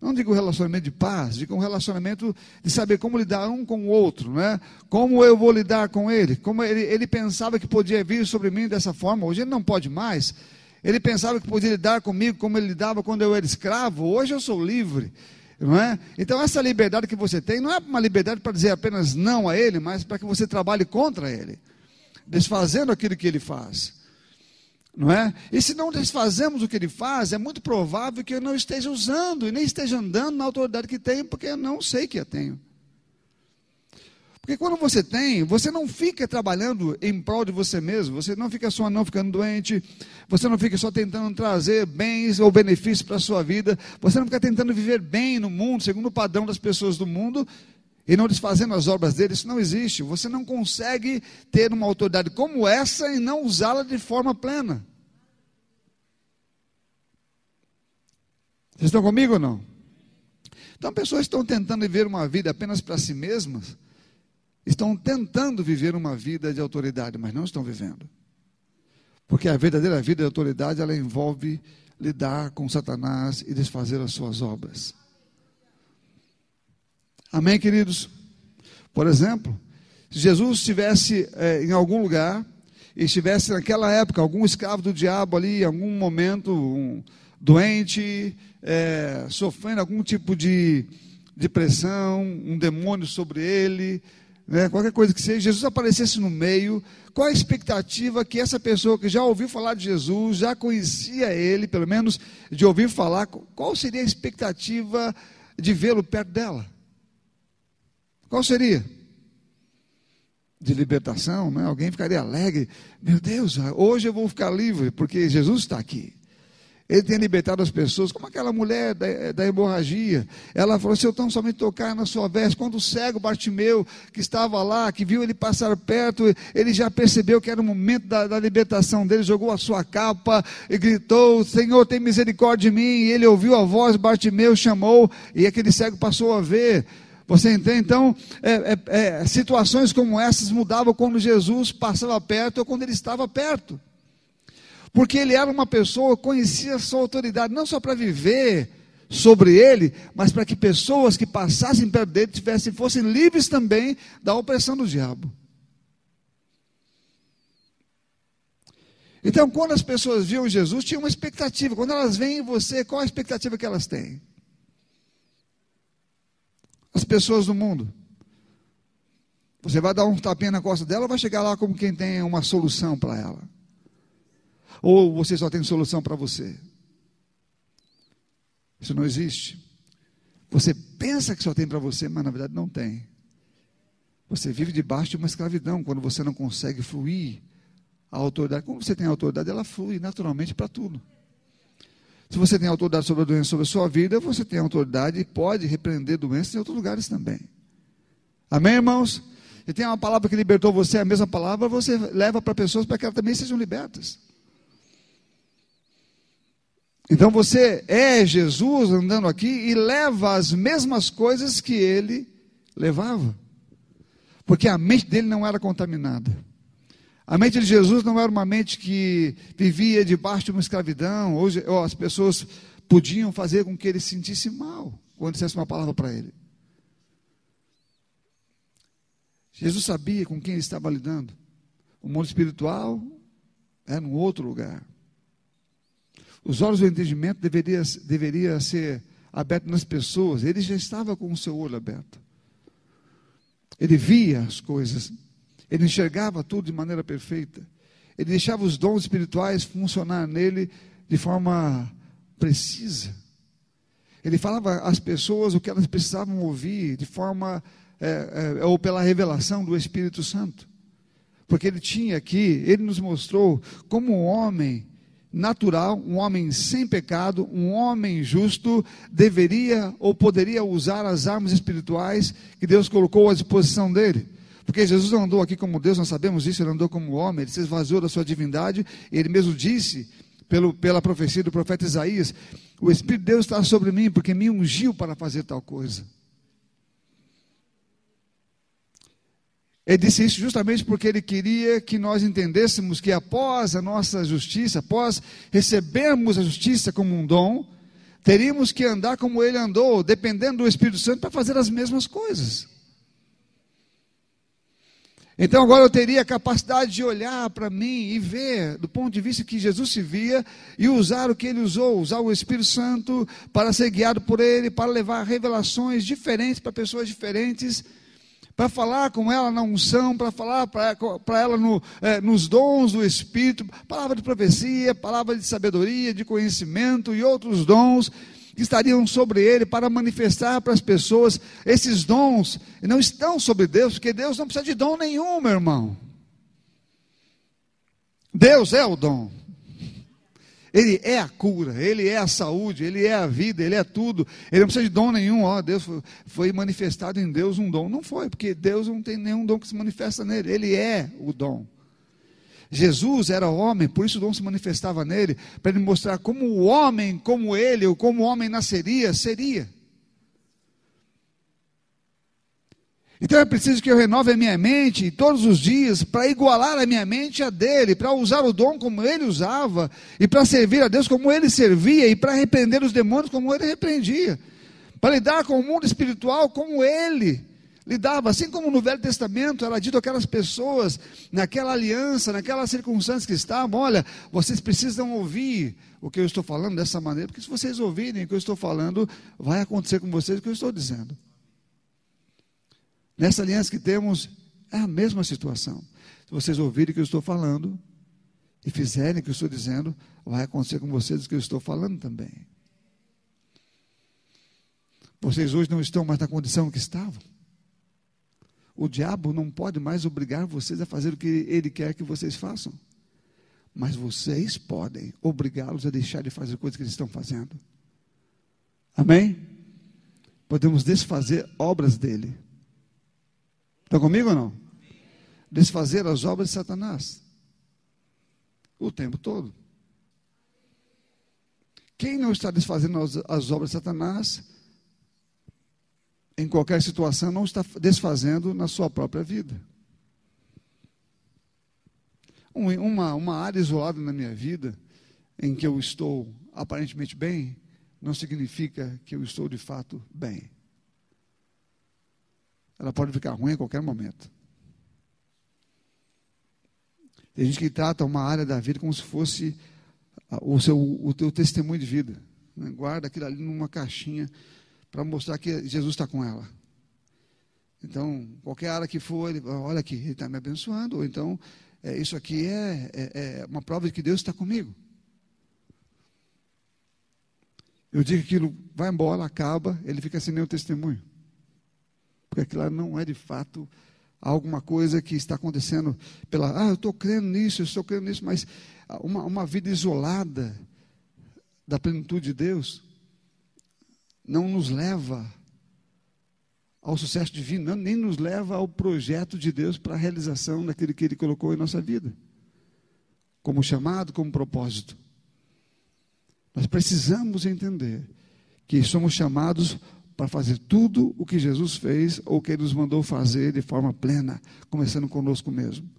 Não digo relacionamento de paz, digo um relacionamento de saber como lidar um com o outro, né? Como eu vou lidar com ele? Como ele, ele pensava que podia vir sobre mim dessa forma, hoje ele não pode mais. Ele pensava que podia lidar comigo como ele lidava quando eu era escravo, hoje eu sou livre. Não é? Então, essa liberdade que você tem não é uma liberdade para dizer apenas não a ele, mas para que você trabalhe contra ele desfazendo aquilo que ele faz. Não é? E se não desfazemos o que ele faz, é muito provável que eu não esteja usando e nem esteja andando na autoridade que tenho, porque eu não sei que eu tenho. Porque quando você tem, você não fica trabalhando em prol de você mesmo, você não fica só não ficando doente, você não fica só tentando trazer bens ou benefícios para a sua vida, você não fica tentando viver bem no mundo, segundo o padrão das pessoas do mundo, e não desfazendo as obras dele, isso não existe. Você não consegue ter uma autoridade como essa e não usá-la de forma plena. Vocês estão comigo ou não? Então, pessoas estão tentando viver uma vida apenas para si mesmas, estão tentando viver uma vida de autoridade, mas não estão vivendo. Porque a verdadeira vida de autoridade, ela envolve lidar com Satanás e desfazer as suas obras. Amém, queridos? Por exemplo, se Jesus estivesse é, em algum lugar e estivesse naquela época algum escravo do diabo ali, em algum momento, um doente, é, sofrendo algum tipo de depressão, um demônio sobre ele, né, qualquer coisa que seja, Jesus aparecesse no meio, qual a expectativa que essa pessoa que já ouviu falar de Jesus, já conhecia ele, pelo menos de ouvir falar, qual seria a expectativa de vê-lo perto dela? Qual seria? De libertação, né? alguém ficaria alegre. Meu Deus, hoje eu vou ficar livre, porque Jesus está aqui. Ele tem libertado as pessoas, como aquela mulher da, da hemorragia. Ela falou: se eu tão somente tocar na sua veste, quando o cego Bartimeu, que estava lá, que viu ele passar perto, ele já percebeu que era o momento da, da libertação dele, jogou a sua capa e gritou: Senhor, tem misericórdia de mim. E ele ouviu a voz, Bartimeu chamou, e aquele cego passou a ver. Você entende? Então, é, é, é, situações como essas mudavam quando Jesus passava perto ou quando ele estava perto. Porque ele era uma pessoa, conhecia a sua autoridade, não só para viver sobre ele, mas para que pessoas que passassem perto dele tivessem, fossem livres também da opressão do diabo. Então, quando as pessoas viam Jesus, tinha uma expectativa. Quando elas veem você, qual a expectativa que elas têm? As pessoas do mundo. Você vai dar um tapinha na costa dela, vai chegar lá como quem tem uma solução para ela. Ou você só tem solução para você. Isso não existe. Você pensa que só tem para você, mas na verdade não tem. Você vive debaixo de uma escravidão quando você não consegue fluir a autoridade. Como você tem autoridade, ela flui naturalmente para tudo. Se você tem autoridade sobre a doença sobre a sua vida, você tem autoridade e pode repreender doenças em outros lugares também. Amém, irmãos? E tem uma palavra que libertou você, a mesma palavra, você leva para pessoas para que elas também sejam libertas. Então você é Jesus andando aqui e leva as mesmas coisas que ele levava. Porque a mente dele não era contaminada. A mente de Jesus não era uma mente que vivia debaixo de uma escravidão, hoje as pessoas podiam fazer com que ele se sentisse mal quando dissesse uma palavra para ele. Jesus sabia com quem ele estava lidando. O mundo espiritual é num outro lugar. Os olhos do entendimento deveria, deveria ser aberto nas pessoas. Ele já estava com o seu olho aberto. Ele via as coisas. Ele enxergava tudo de maneira perfeita. Ele deixava os dons espirituais funcionar nele de forma precisa. Ele falava às pessoas o que elas precisavam ouvir de forma é, é, ou pela revelação do Espírito Santo. Porque ele tinha aqui, ele nos mostrou como um homem natural, um homem sem pecado, um homem justo, deveria ou poderia usar as armas espirituais que Deus colocou à disposição dele. Porque Jesus não andou aqui como Deus, nós sabemos disso, ele andou como homem, ele se esvaziou da sua divindade, ele mesmo disse, pelo, pela profecia do profeta Isaías: O Espírito de Deus está sobre mim, porque me ungiu para fazer tal coisa. Ele disse isso justamente porque ele queria que nós entendêssemos que após a nossa justiça, após recebermos a justiça como um dom, teríamos que andar como ele andou, dependendo do Espírito Santo, para fazer as mesmas coisas. Então agora eu teria a capacidade de olhar para mim e ver, do ponto de vista que Jesus se via, e usar o que ele usou, usar o Espírito Santo para ser guiado por ele, para levar revelações diferentes para pessoas diferentes para falar com ela na unção, para falar para ela no, é, nos dons do Espírito, palavra de profecia, palavra de sabedoria, de conhecimento e outros dons que estariam sobre ele para manifestar para as pessoas esses dons, e não estão sobre Deus, porque Deus não precisa de dom nenhum, meu irmão. Deus é o dom. Ele é a cura, Ele é a saúde, Ele é a vida, Ele é tudo. Ele não precisa de dom nenhum. Ó, Deus foi, foi, manifestado em Deus um dom. Não foi, porque Deus não tem nenhum dom que se manifesta nele. Ele é o dom. Jesus era homem, por isso o dom se manifestava nele, para ele mostrar como o homem, como ele, ou como o homem nasceria, seria. Então é preciso que eu renove a minha mente todos os dias para igualar a minha mente a dele, para usar o dom como ele usava, e para servir a Deus como ele servia, e para repreender os demônios como ele repreendia, para lidar com o mundo espiritual como ele lidava. Assim como no Velho Testamento era dito aquelas pessoas, naquela aliança, naquelas circunstâncias que estavam: olha, vocês precisam ouvir o que eu estou falando dessa maneira, porque se vocês ouvirem o que eu estou falando, vai acontecer com vocês o que eu estou dizendo. Nessa aliança que temos, é a mesma situação. Se vocês ouvirem o que eu estou falando e fizerem o que eu estou dizendo, vai acontecer com vocês o que eu estou falando também. Vocês hoje não estão mais na condição que estavam. O diabo não pode mais obrigar vocês a fazer o que ele quer que vocês façam. Mas vocês podem obrigá-los a deixar de fazer coisas que eles estão fazendo. Amém? Podemos desfazer obras dele. Estão comigo ou não? Desfazer as obras de Satanás. O tempo todo. Quem não está desfazendo as, as obras de Satanás, em qualquer situação, não está desfazendo na sua própria vida. Um, uma, uma área isolada na minha vida, em que eu estou aparentemente bem, não significa que eu estou de fato bem ela pode ficar ruim a qualquer momento. Tem gente que trata uma área da vida como se fosse o seu o teu testemunho de vida. Né? Guarda aquilo ali numa caixinha para mostrar que Jesus está com ela. Então, qualquer área que for, ele, olha aqui, ele está me abençoando, ou então, é, isso aqui é, é, é uma prova de que Deus está comigo. Eu digo que aquilo vai embora, acaba, ele fica sem nenhum testemunho porque aquilo não é de fato alguma coisa que está acontecendo pela, ah, eu estou crendo nisso, eu estou crendo nisso, mas uma, uma vida isolada da plenitude de Deus não nos leva ao sucesso divino, não, nem nos leva ao projeto de Deus para a realização daquilo que Ele colocou em nossa vida, como chamado, como propósito. Nós precisamos entender que somos chamados para fazer tudo o que Jesus fez ou que Ele nos mandou fazer de forma plena, começando conosco mesmo.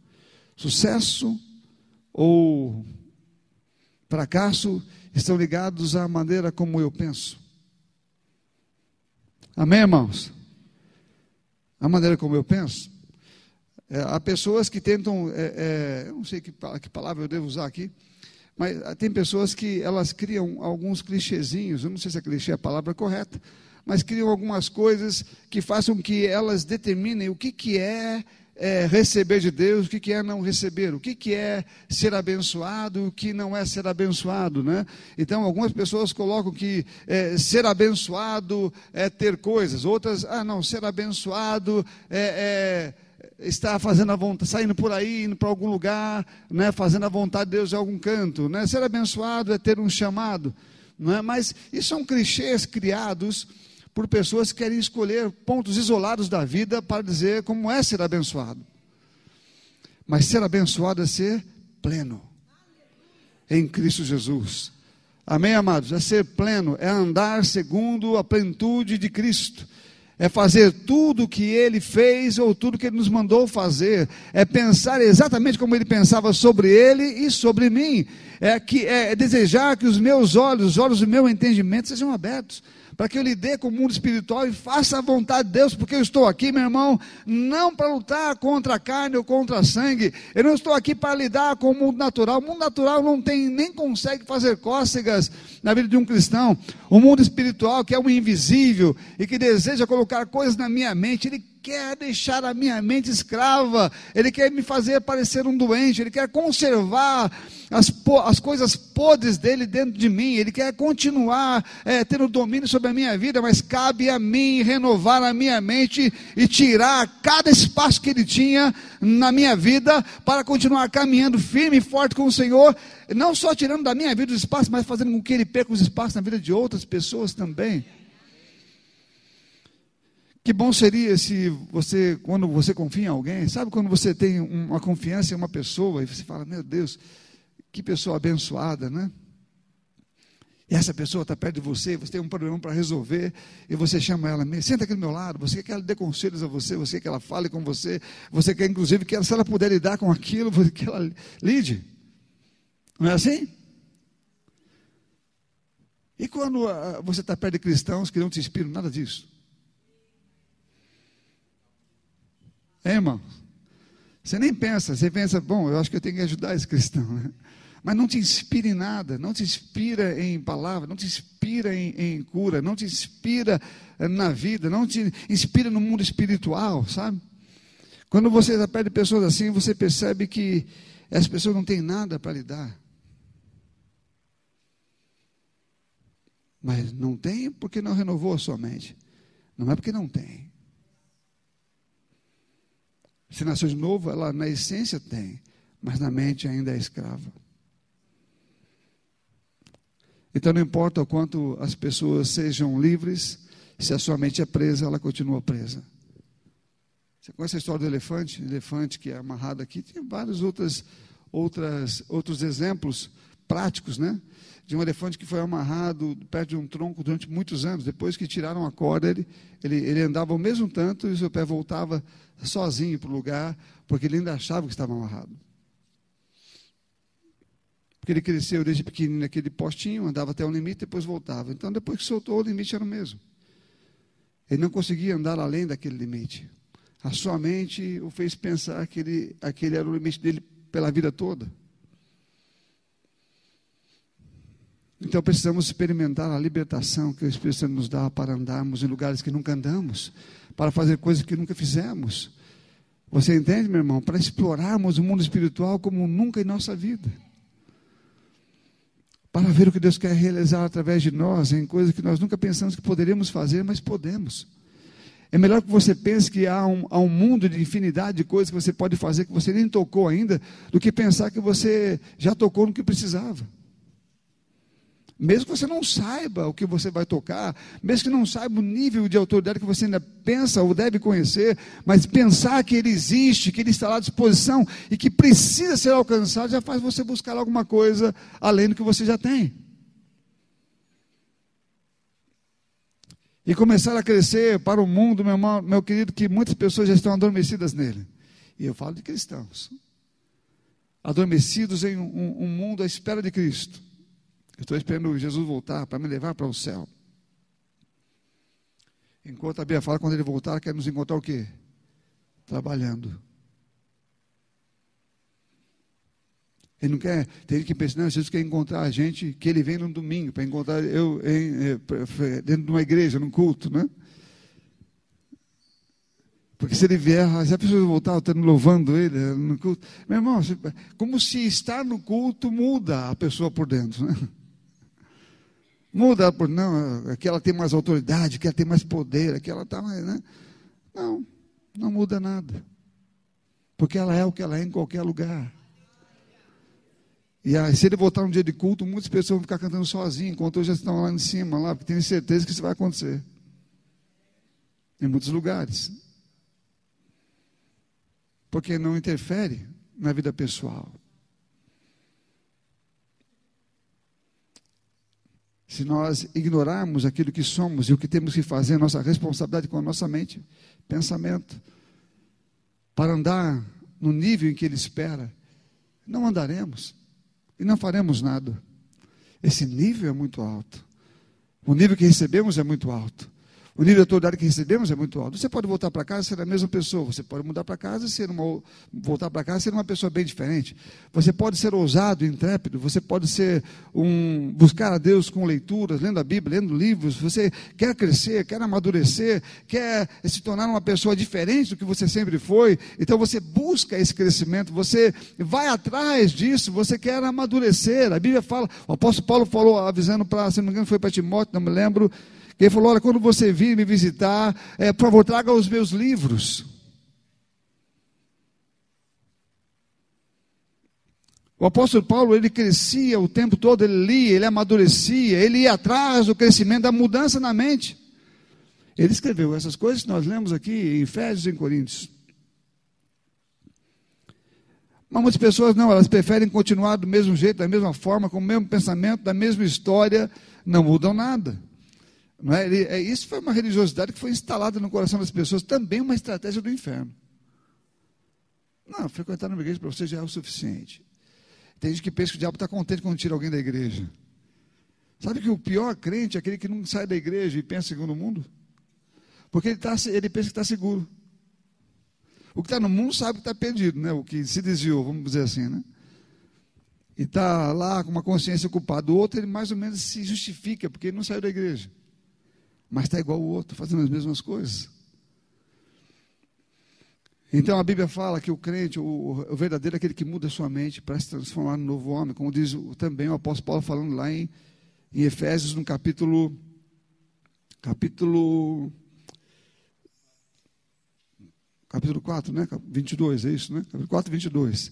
Sucesso ou fracasso estão ligados à maneira como eu penso. Amém, irmãos? A maneira como eu penso. É, há pessoas que tentam, é, é, eu não sei que, que palavra eu devo usar aqui, mas tem pessoas que elas criam alguns clichêzinhos, eu não sei se a clichê é a palavra correta, mas criam algumas coisas que façam que elas determinem o que, que é, é receber de Deus, o que, é não receber, o que, que é ser abençoado, o que não é ser abençoado. Né? Então, algumas pessoas colocam que é, ser abençoado é ter coisas, outras, ah, não, ser abençoado é, é está fazendo a vontade, saindo por aí, indo para algum lugar, né, fazendo a vontade de Deus em algum canto. Né? Ser abençoado é ter um chamado. Não é? Mas isso são clichês criados por pessoas que querem escolher pontos isolados da vida para dizer como é ser abençoado. Mas ser abençoado é ser pleno em Cristo Jesus. Amém, amados? É ser pleno, é andar segundo a plenitude de Cristo é fazer tudo o que ele fez ou tudo que ele nos mandou fazer, é pensar exatamente como ele pensava sobre ele e sobre mim, é, que, é desejar que os meus olhos, os olhos do meu entendimento sejam abertos para que eu lide com o mundo espiritual e faça a vontade de Deus, porque eu estou aqui, meu irmão, não para lutar contra a carne ou contra a sangue, eu não estou aqui para lidar com o mundo natural. O mundo natural não tem nem consegue fazer cócegas na vida de um cristão. O mundo espiritual, que é o invisível e que deseja colocar coisas na minha mente, ele quer deixar a minha mente escrava, Ele quer me fazer parecer um doente, Ele quer conservar as, as coisas podres dele dentro de mim, Ele quer continuar é, tendo domínio sobre a minha vida, mas cabe a mim renovar a minha mente e tirar cada espaço que Ele tinha na minha vida para continuar caminhando firme e forte com o Senhor, não só tirando da minha vida os espaços, mas fazendo com que Ele perca os espaços na vida de outras pessoas também. Que bom seria se você, quando você confia em alguém, sabe quando você tem uma confiança em uma pessoa e você fala, meu Deus, que pessoa abençoada, né? E essa pessoa está perto de você, você tem um problema para resolver, e você chama ela, senta aqui do meu lado, você quer que ela dê conselhos a você, você quer que ela fale com você, você quer inclusive que ela, se ela puder lidar com aquilo, que ela lide. Não é assim? E quando uh, você está perto de cristãos que não te inspiram nada disso? É, irmão? Você nem pensa, você pensa, bom, eu acho que eu tenho que ajudar esse cristão. Né? Mas não te inspira em nada, não te inspira em palavra, não te inspira em, em cura, não te inspira eh, na vida, não te inspira no mundo espiritual, sabe? Quando você perde pessoas assim, você percebe que essas pessoas não têm nada para lhe dar. Mas não tem porque não renovou a sua mente. Não é porque não tem. Se nasceu de novo, ela na essência tem, mas na mente ainda é escrava. Então não importa o quanto as pessoas sejam livres, se a sua mente é presa, ela continua presa. Você conhece a história do elefante? O elefante que é amarrado aqui, tem vários outras, outras, outros exemplos práticos, né? De um elefante que foi amarrado perto de um tronco durante muitos anos. Depois que tiraram a corda, ele, ele, ele andava o mesmo tanto e o seu pé voltava sozinho para o lugar, porque ele ainda achava que estava amarrado. Porque ele cresceu desde pequenininho naquele postinho, andava até o limite, depois voltava. Então, depois que soltou, o limite era o mesmo. Ele não conseguia andar além daquele limite. A sua mente o fez pensar que ele, aquele era o limite dele pela vida toda. Então precisamos experimentar a libertação que o Espírito Santo nos dá para andarmos em lugares que nunca andamos, para fazer coisas que nunca fizemos. Você entende, meu irmão? Para explorarmos o mundo espiritual como nunca em nossa vida. Para ver o que Deus quer realizar através de nós, em coisas que nós nunca pensamos que poderíamos fazer, mas podemos. É melhor que você pense que há um, há um mundo de infinidade de coisas que você pode fazer que você nem tocou ainda, do que pensar que você já tocou no que precisava. Mesmo que você não saiba o que você vai tocar, mesmo que não saiba o nível de autoridade que você ainda pensa ou deve conhecer, mas pensar que ele existe, que ele está lá à disposição e que precisa ser alcançado, já faz você buscar alguma coisa além do que você já tem. E começar a crescer para o mundo, meu, irmão, meu querido, que muitas pessoas já estão adormecidas nele. E eu falo de cristãos. Adormecidos em um, um mundo à espera de Cristo eu estou esperando Jesus voltar para me levar para o céu. Enquanto a Bíblia fala, quando ele voltar, quer nos encontrar o quê? Trabalhando. Ele não quer, tem que pensa, não, Jesus quer encontrar a gente, que ele vem no domingo, para encontrar eu em, eh, dentro de uma igreja, num culto, né? Porque se ele vier, se a pessoa voltar estando louvando ele eh, no culto, meu irmão, como se estar no culto muda a pessoa por dentro, né? Muda por não, que ela tem mais autoridade, que ela tem mais poder, que ela está mais, né? Não, não muda nada. Porque ela é o que ela é em qualquer lugar. E aí, se ele voltar um dia de culto, muitas pessoas vão ficar cantando sozinhas, enquanto hoje estão lá em cima, lá, porque tenho certeza que isso vai acontecer. Em muitos lugares. Porque não interfere na vida pessoal. Se nós ignorarmos aquilo que somos e o que temos que fazer, nossa responsabilidade com a nossa mente, pensamento, para andar no nível em que Ele espera, não andaremos e não faremos nada. Esse nível é muito alto. O nível que recebemos é muito alto. O nível de autoridade que recebemos é muito alto. Você pode voltar para casa ser a mesma pessoa. Você pode mudar para casa ser uma, voltar para casa ser uma pessoa bem diferente. Você pode ser ousado, intrépido. Você pode ser um buscar a Deus com leituras, lendo a Bíblia, lendo livros. Você quer crescer, quer amadurecer, quer se tornar uma pessoa diferente do que você sempre foi. Então você busca esse crescimento. Você vai atrás disso. Você quer amadurecer. A Bíblia fala. O apóstolo Paulo falou avisando para, se não me engano, foi para Timóteo, não me lembro ele falou: Olha, quando você vir me visitar, é, por favor, traga os meus livros. O apóstolo Paulo, ele crescia o tempo todo, ele lia, ele amadurecia, ele ia atrás do crescimento, da mudança na mente. Ele escreveu essas coisas que nós lemos aqui em Efésios e em Coríntios. Mas muitas pessoas não, elas preferem continuar do mesmo jeito, da mesma forma, com o mesmo pensamento, da mesma história, não mudam nada. Não é? é? Isso foi uma religiosidade que foi instalada no coração das pessoas, também uma estratégia do inferno. Não, frequentar uma igreja para você já é o suficiente. Tem gente que pensa que o diabo está contente quando tira alguém da igreja. Sabe que o pior crente é aquele que não sai da igreja e pensa segundo o mundo? Porque ele, tá, ele pensa que está seguro. O que está no mundo sabe que está perdido, né? o que se desviou, vamos dizer assim. Né? E está lá com uma consciência ocupada. O outro, ele mais ou menos se justifica, porque ele não saiu da igreja mas está igual o outro, fazendo as mesmas coisas. Então a Bíblia fala que o crente, o, o verdadeiro é aquele que muda a sua mente para se transformar no novo homem, como diz também o apóstolo Paulo falando lá em, em Efésios, no capítulo, capítulo, capítulo 4, né? 22, é isso, né? Capítulo 4, 22.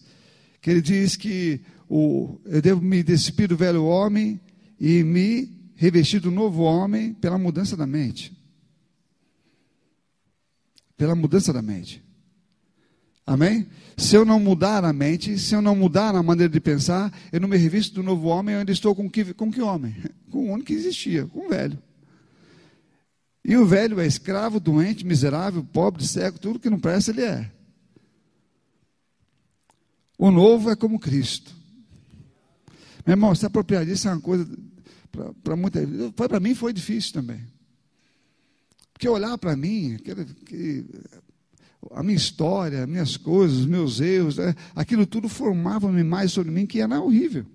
Que ele diz que o, eu devo me despir do velho homem e me revestido do novo homem pela mudança da mente. Pela mudança da mente. Amém? Se eu não mudar a mente, se eu não mudar a maneira de pensar, eu não me revisto do novo homem, eu ainda estou com que, com que homem? Com o único que existia, com o velho. E o velho é escravo, doente, miserável, pobre, cego, tudo que não presta ele é. O novo é como Cristo. Meu irmão, se apropriar disso é uma coisa para muita foi para mim foi difícil também. Porque olhar para mim aquele, que, a minha história minhas coisas meus erros né, aquilo tudo formava uma imagem sobre mim que era horrível.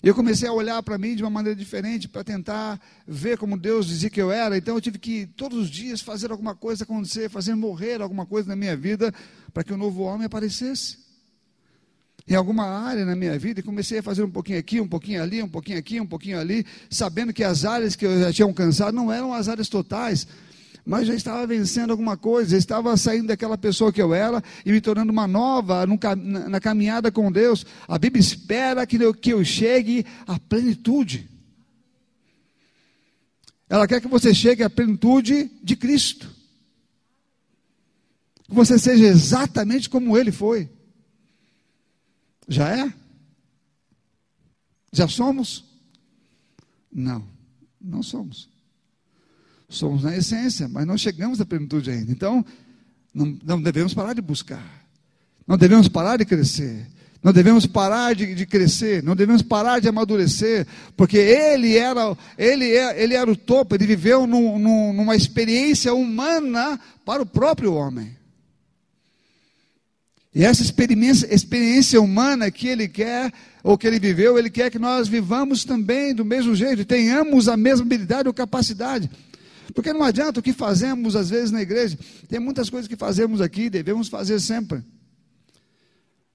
E eu comecei a olhar para mim de uma maneira diferente para tentar ver como Deus dizia que eu era. Então eu tive que todos os dias fazer alguma coisa acontecer fazer morrer alguma coisa na minha vida para que o novo homem aparecesse em alguma área na minha vida e comecei a fazer um pouquinho aqui, um pouquinho ali, um pouquinho aqui, um pouquinho ali, sabendo que as áreas que eu já tinha alcançado não eram as áreas totais, mas já estava vencendo alguma coisa, já estava saindo daquela pessoa que eu era e me tornando uma nova no, na, na, caminhada com Deus. A Bíblia espera que eu, que eu chegue à plenitude. Ela quer que você chegue à plenitude de Cristo. Que você seja exatamente como Ele foi. Já é? Já somos? Não, não somos. Somos na essência, mas não chegamos à plenitude ainda. Então, não, não devemos parar de buscar. Não devemos parar de crescer. Não devemos parar de, de, crescer, não devemos parar de amadurecer, porque ele era, ele, é, ele era o topo, ele viveu num, num, numa experiência humana para o próprio homem. E essa experiência, experiência humana que ele quer, ou que ele viveu, ele quer que nós vivamos também do mesmo jeito, tenhamos a mesma habilidade ou capacidade. Porque não adianta o que fazemos às vezes na igreja, tem muitas coisas que fazemos aqui, devemos fazer sempre.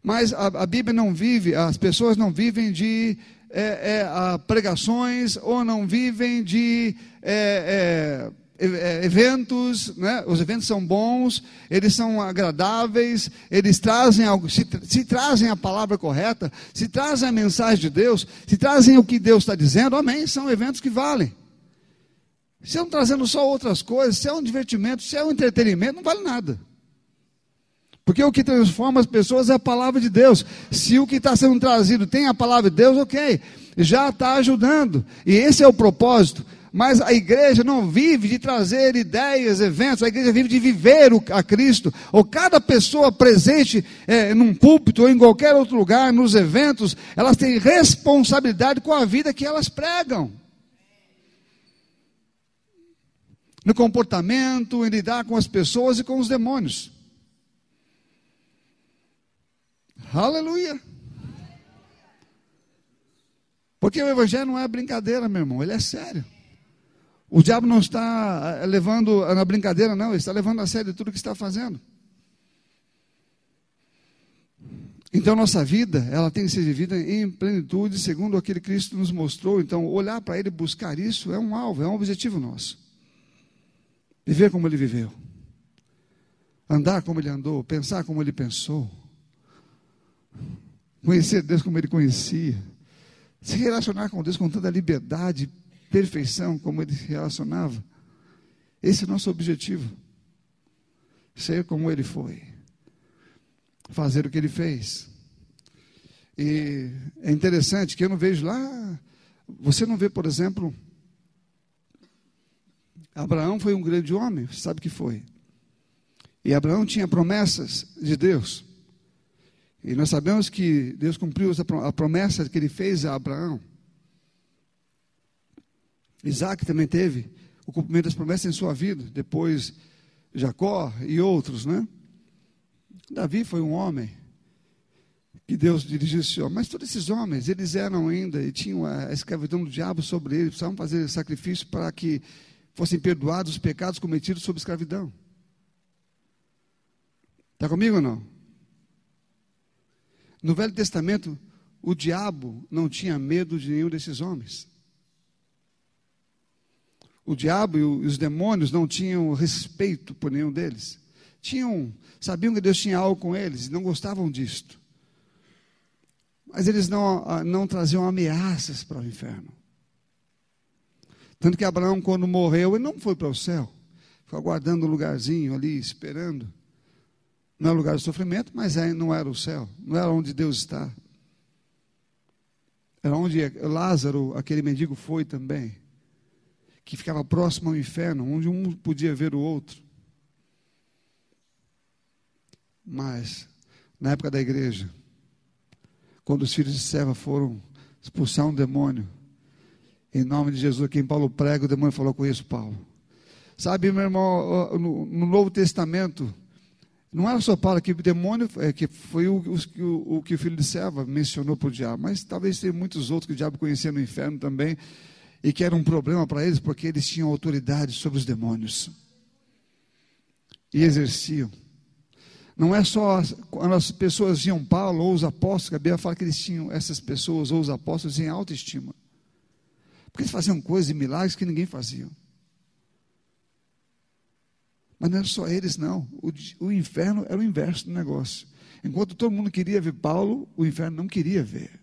Mas a, a Bíblia não vive, as pessoas não vivem de é, é, pregações ou não vivem de é, eventos, né? os eventos são bons, eles são agradáveis, eles trazem algo, se, se, trazem a palavra correta, se trazem a mensagem de Deus, se trazem o que Deus está dizendo, amém, são eventos que valem. Se estão trazendo só outras coisas, se é um divertimento, se é um entretenimento, não vale nada. Porque o que transforma as pessoas é a palavra de Deus. Se o que está sendo trazido tem a palavra de Deus, ok, já está ajudando. E esse é o propósito. Mas a igreja não vive de trazer ideias, eventos, a igreja vive de viver a Cristo. Ou cada pessoa presente é, num púlpito ou em qualquer outro lugar, nos eventos, elas têm responsabilidade com a vida que elas pregam. No comportamento, em lidar com as pessoas e com os demônios. Aleluia. Porque o Evangelho não é brincadeira, meu irmão, ele é sério. O diabo não está eh, levando na brincadeira, não, ele está levando a sério tudo que está fazendo. Então, nossa vida, ela tem que ser vivida em plenitude, segundo aquele que Cristo nos mostrou. Então, olhar para Ele, buscar isso, é um alvo, é um objetivo nosso. Viver como Ele viveu. Andar como Ele andou, pensar como Ele pensou. Conhecer Deus como Ele conhecia. Se relacionar com Deus com tanta liberdade, perfeição como ele se relacionava. Esse é o nosso objetivo. Ser como ele foi. Fazer o que ele fez. E é interessante que eu não vejo lá. Você não vê, por exemplo, Abraão foi um grande homem, sabe que foi. E Abraão tinha promessas de Deus. E nós sabemos que Deus cumpriu a promessa que ele fez a Abraão. Isaac também teve o cumprimento das promessas em sua vida, depois Jacó e outros, né? Davi foi um homem que Deus dirigiu esse homem, mas todos esses homens, eles eram ainda e tinham a escravidão do diabo sobre eles, precisavam fazer sacrifício para que fossem perdoados os pecados cometidos sob escravidão. Está comigo ou não? No Velho Testamento, o diabo não tinha medo de nenhum desses homens. O diabo e os demônios não tinham respeito por nenhum deles. Tinham, sabiam que Deus tinha algo com eles e não gostavam disto. Mas eles não, ah, não traziam ameaças para o inferno. Tanto que Abraão, quando morreu, ele não foi para o céu. Ficou aguardando um lugarzinho ali, esperando. Não é lugar de sofrimento, mas é, não era o céu. Não era onde Deus está. Era onde Lázaro, aquele mendigo, foi também que ficava próximo ao inferno, onde um podia ver o outro. Mas, na época da igreja, quando os filhos de serva foram expulsar um demônio, em nome de Jesus, quem Paulo prega, o demônio falou: Conheço Paulo. Sabe, meu irmão, no, no Novo Testamento, não era só Paulo que o demônio, é, que foi o, o, o, que o filho de serva mencionou para o diabo, mas talvez tenha muitos outros que o diabo conhecia no inferno também, e que era um problema para eles porque eles tinham autoridade sobre os demônios e exerciam. Não é só quando as pessoas viam Paulo ou os apóstolos, a Bíblia fala que eles tinham essas pessoas ou os apóstolos em autoestima. Porque eles faziam coisas e milagres que ninguém fazia. Mas não era só eles, não. O, o inferno era o inverso do negócio. Enquanto todo mundo queria ver Paulo, o inferno não queria ver.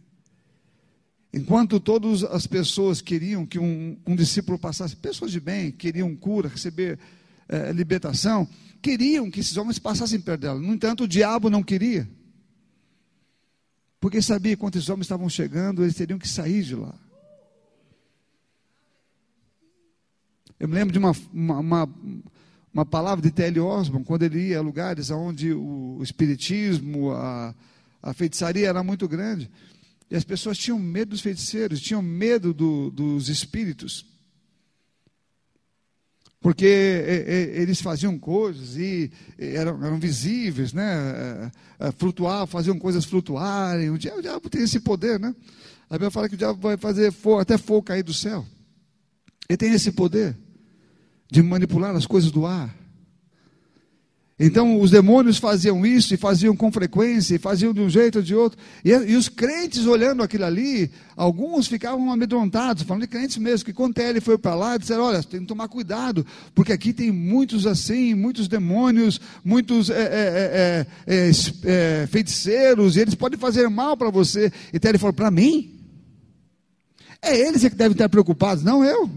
Enquanto todas as pessoas queriam que um, um discípulo passasse, pessoas de bem, queriam cura, receber é, libertação, queriam que esses homens passassem perto dela. No entanto, o diabo não queria. Porque sabia esses homens estavam chegando, eles teriam que sair de lá. Eu me lembro de uma, uma, uma, uma palavra de T.L. Osborne, quando ele ia a lugares onde o, o espiritismo, a, a feitiçaria era muito grande. E as pessoas tinham medo dos feiticeiros, tinham medo do, dos espíritos. Porque eles faziam coisas e eram, eram visíveis, né? flutuavam, faziam coisas flutuarem. O diabo, o diabo, tem esse poder, né? A Bíblia fala que o diabo vai fazer fogo, até fogo cair do céu. Ele tem esse poder de manipular as coisas do ar. Então os demônios faziam isso e faziam com frequência, e faziam de um jeito ou de outro. E, e, os crentes olhando aquilo ali, alguns ficavam amedrontados, falando de crentes mesmo, que quando ele foi para lá, disseram: olha, tem que tomar cuidado, porque aqui tem muitos assim, muitos demônios, muitos é, é, é, é feiticeiros, e eles podem fazer mal para você. E ele falou: para mim? É eles que devem estar preocupados, não eu.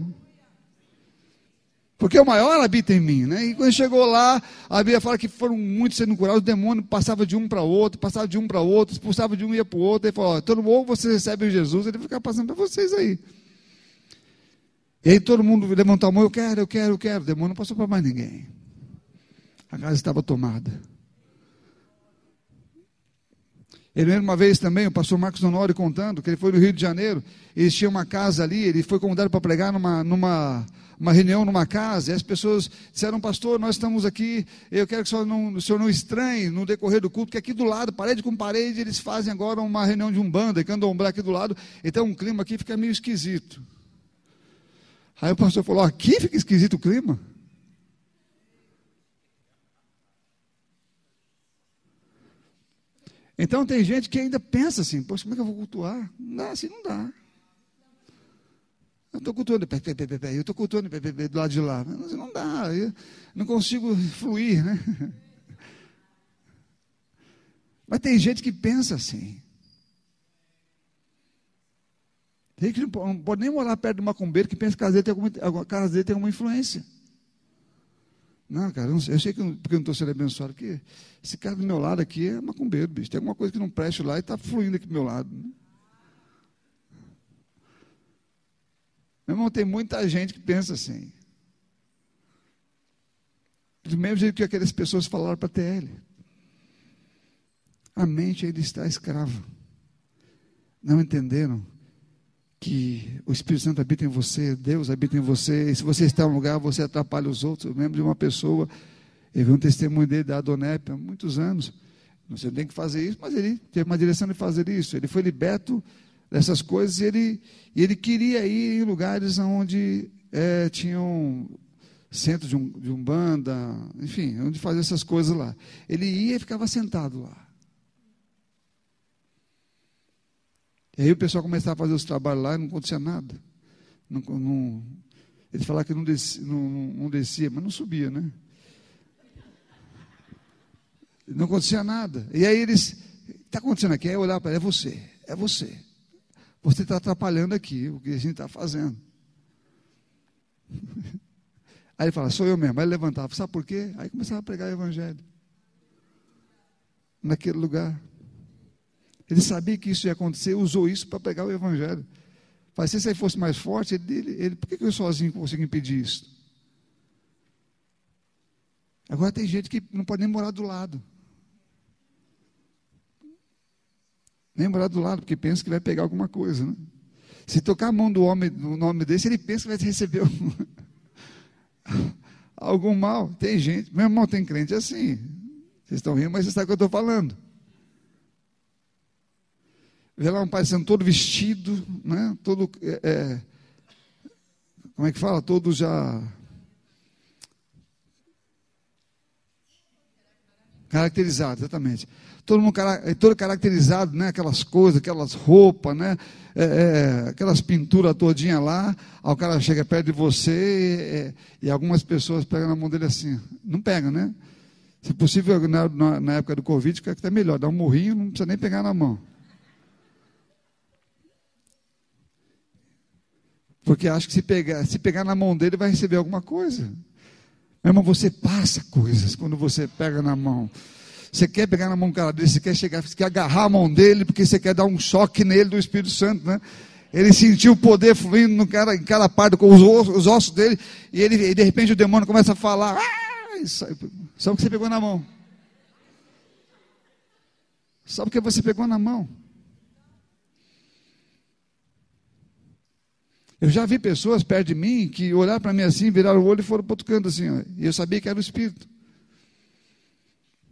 Porque o maior habita em mim, né? E quando chegou lá, a Bíblia fala que foram muitos sendo curados, o demônio passava de um para outro, passava de um para outro, expulsava de um e ia para o outro, ele falou, todo mundo, ou vocês recebem Jesus, ele vai ficar passando para vocês aí. E aí todo mundo levantou a mão, eu quero, eu quero, eu quero. O demônio não passou para mais ninguém. A casa estava tomada. Ele lembra uma vez também, o pastor Marcos Honório contando, que ele foi no Rio de Janeiro, eles tinham uma casa ali, ele foi convidado para pregar numa, numa uma reunião numa casa, e as pessoas disseram, pastor, nós estamos aqui, eu quero que o senhor não, o senhor não estranhe no decorrer do culto, que aqui do lado, parede com parede, eles fazem agora uma reunião de umbanda, e candomblé aqui do lado, então o clima aqui fica meio esquisito. Aí o pastor falou, aqui fica esquisito o clima? Então tem gente que ainda pensa assim, poxa, como é que eu vou cultuar? Não dá, assim não dá. Eu estou cultuando, eu estou cultuando do lado de lá. Mas não dá, eu não consigo fluir, né? Mas tem gente que pensa assim. Tem que não pode nem morar perto de uma macumbeiro que pensa que a casa dele tem alguma, a casa tem alguma influência. Não, cara, eu, sei que eu, porque eu não estou sendo abençoado, porque esse cara do meu lado aqui é macumbeiro, bicho. Tem alguma coisa que não preste lá e está fluindo aqui do meu lado. Né? Meu irmão, tem muita gente que pensa assim. Do mesmo jeito que aquelas pessoas falaram para a TL. A mente ainda está escrava. Não entenderam que o Espírito Santo habita em você, Deus habita em você, e se você está em um lugar, você atrapalha os outros. Eu lembro de uma pessoa, eu vi um testemunho dele da Adonep há muitos anos. Não sei tem que fazer isso, mas ele teve uma direção de fazer isso. Ele foi liberto dessas coisas, ele, ele queria ir em lugares onde é, tinham centro de, um, de umbanda, enfim, onde fazer essas coisas lá. Ele ia e ficava sentado lá. E aí o pessoal começava a fazer os trabalhos lá e não acontecia nada. Não, não, ele falava que não descia, não, não descia, mas não subia, né? Não acontecia nada. E aí eles, está acontecendo aqui? Aí eu olhava para ele, é você, é você. Você está atrapalhando aqui o que a gente está fazendo. Aí ele fala, sou eu mesmo. Aí ele levantava, sabe por quê? Aí começava a pregar o evangelho. Naquele lugar. Ele sabia que isso ia acontecer, usou isso para pregar o evangelho. Mas se ele fosse mais forte, ele, ele, ele por que eu sozinho consigo impedir isso? Agora tem gente que não pode nem morar do lado. Nem morar do lado, porque pensa que vai pegar alguma coisa. Né? Se tocar a mão do homem no nome desse, ele pensa que vai receber algum, algum mal. Tem gente, meu irmão, tem crente assim. Vocês estão rindo, mas você sabe o que eu estou falando. Vê lá um pai sendo todo vestido, né? todo. É, é, como é que fala? Todo já. Caracterizado, exatamente todo mundo é todo caracterizado, né? Aquelas coisas, aquelas roupas, né? É, é, aquelas pinturas todinha lá. Aí o cara chega perto de você e, e, algumas pessoas pegam na mão dele assim. Não pegam, né? Se possível, na, na, época do Covid, fica até melhor. Dá um morrinho, não precisa nem pegar na mão. Porque acho que se pegar, se pegar na mão dele, vai receber alguma coisa. Meu irmão, você passa coisas quando você pega na mão. Você quer pegar na mão do cara dele, você quer chegar, você quer agarrar a mão dele, porque você quer dar um choque nele do Espírito Santo, né? Ele sentiu o poder fluindo no cara, em cada parte com os ossos, os ossos dele, e ele, e de repente o demônio começa a falar. Ah, sabe o que você pegou na mão? Sabe o que você pegou na mão? Eu já vi pessoas perto de mim que olharam para mim assim, viraram o olho e foram para outro canto assim, ó, e eu sabia que era o Espírito.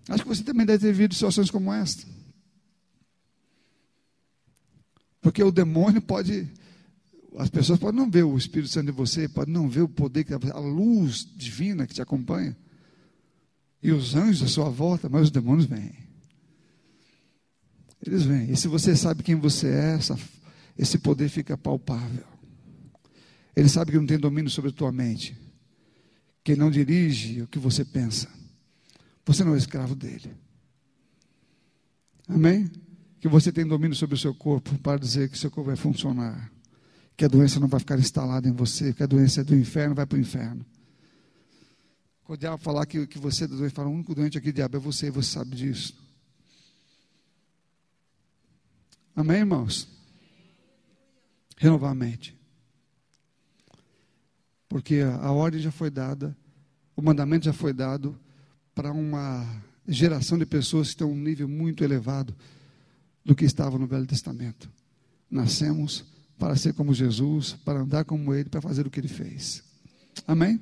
Acho que você também deve ter vivido situações como esta. Porque o demônio pode, as pessoas podem não ver o Espírito Santo em você, podem não ver o poder, a luz divina que te acompanha, e os anjos à sua volta, mas os demônios vêm. Eles vêm. E se você sabe quem você é, essa, esse poder fica palpável. Ele sabe que não tem domínio sobre a tua mente, que não dirige o que você pensa. Você não é escravo dele. Amém? Que você tem domínio sobre o seu corpo para dizer que seu corpo vai funcionar. Que a doença não vai ficar instalada em você, que a doença é do inferno, vai para o inferno. Quando o diabo falar que, que você é doente, fala, o único doente aqui, diabo, é você, e você sabe disso. Amém, irmãos? Renovar a mente. Porque a, a ordem já foi dada, o mandamento já foi dado, para uma geração de pessoas que estão um nível muito elevado do que estava no Velho Testamento. Nascemos para ser como Jesus, para andar como Ele, para fazer o que Ele fez. Amém?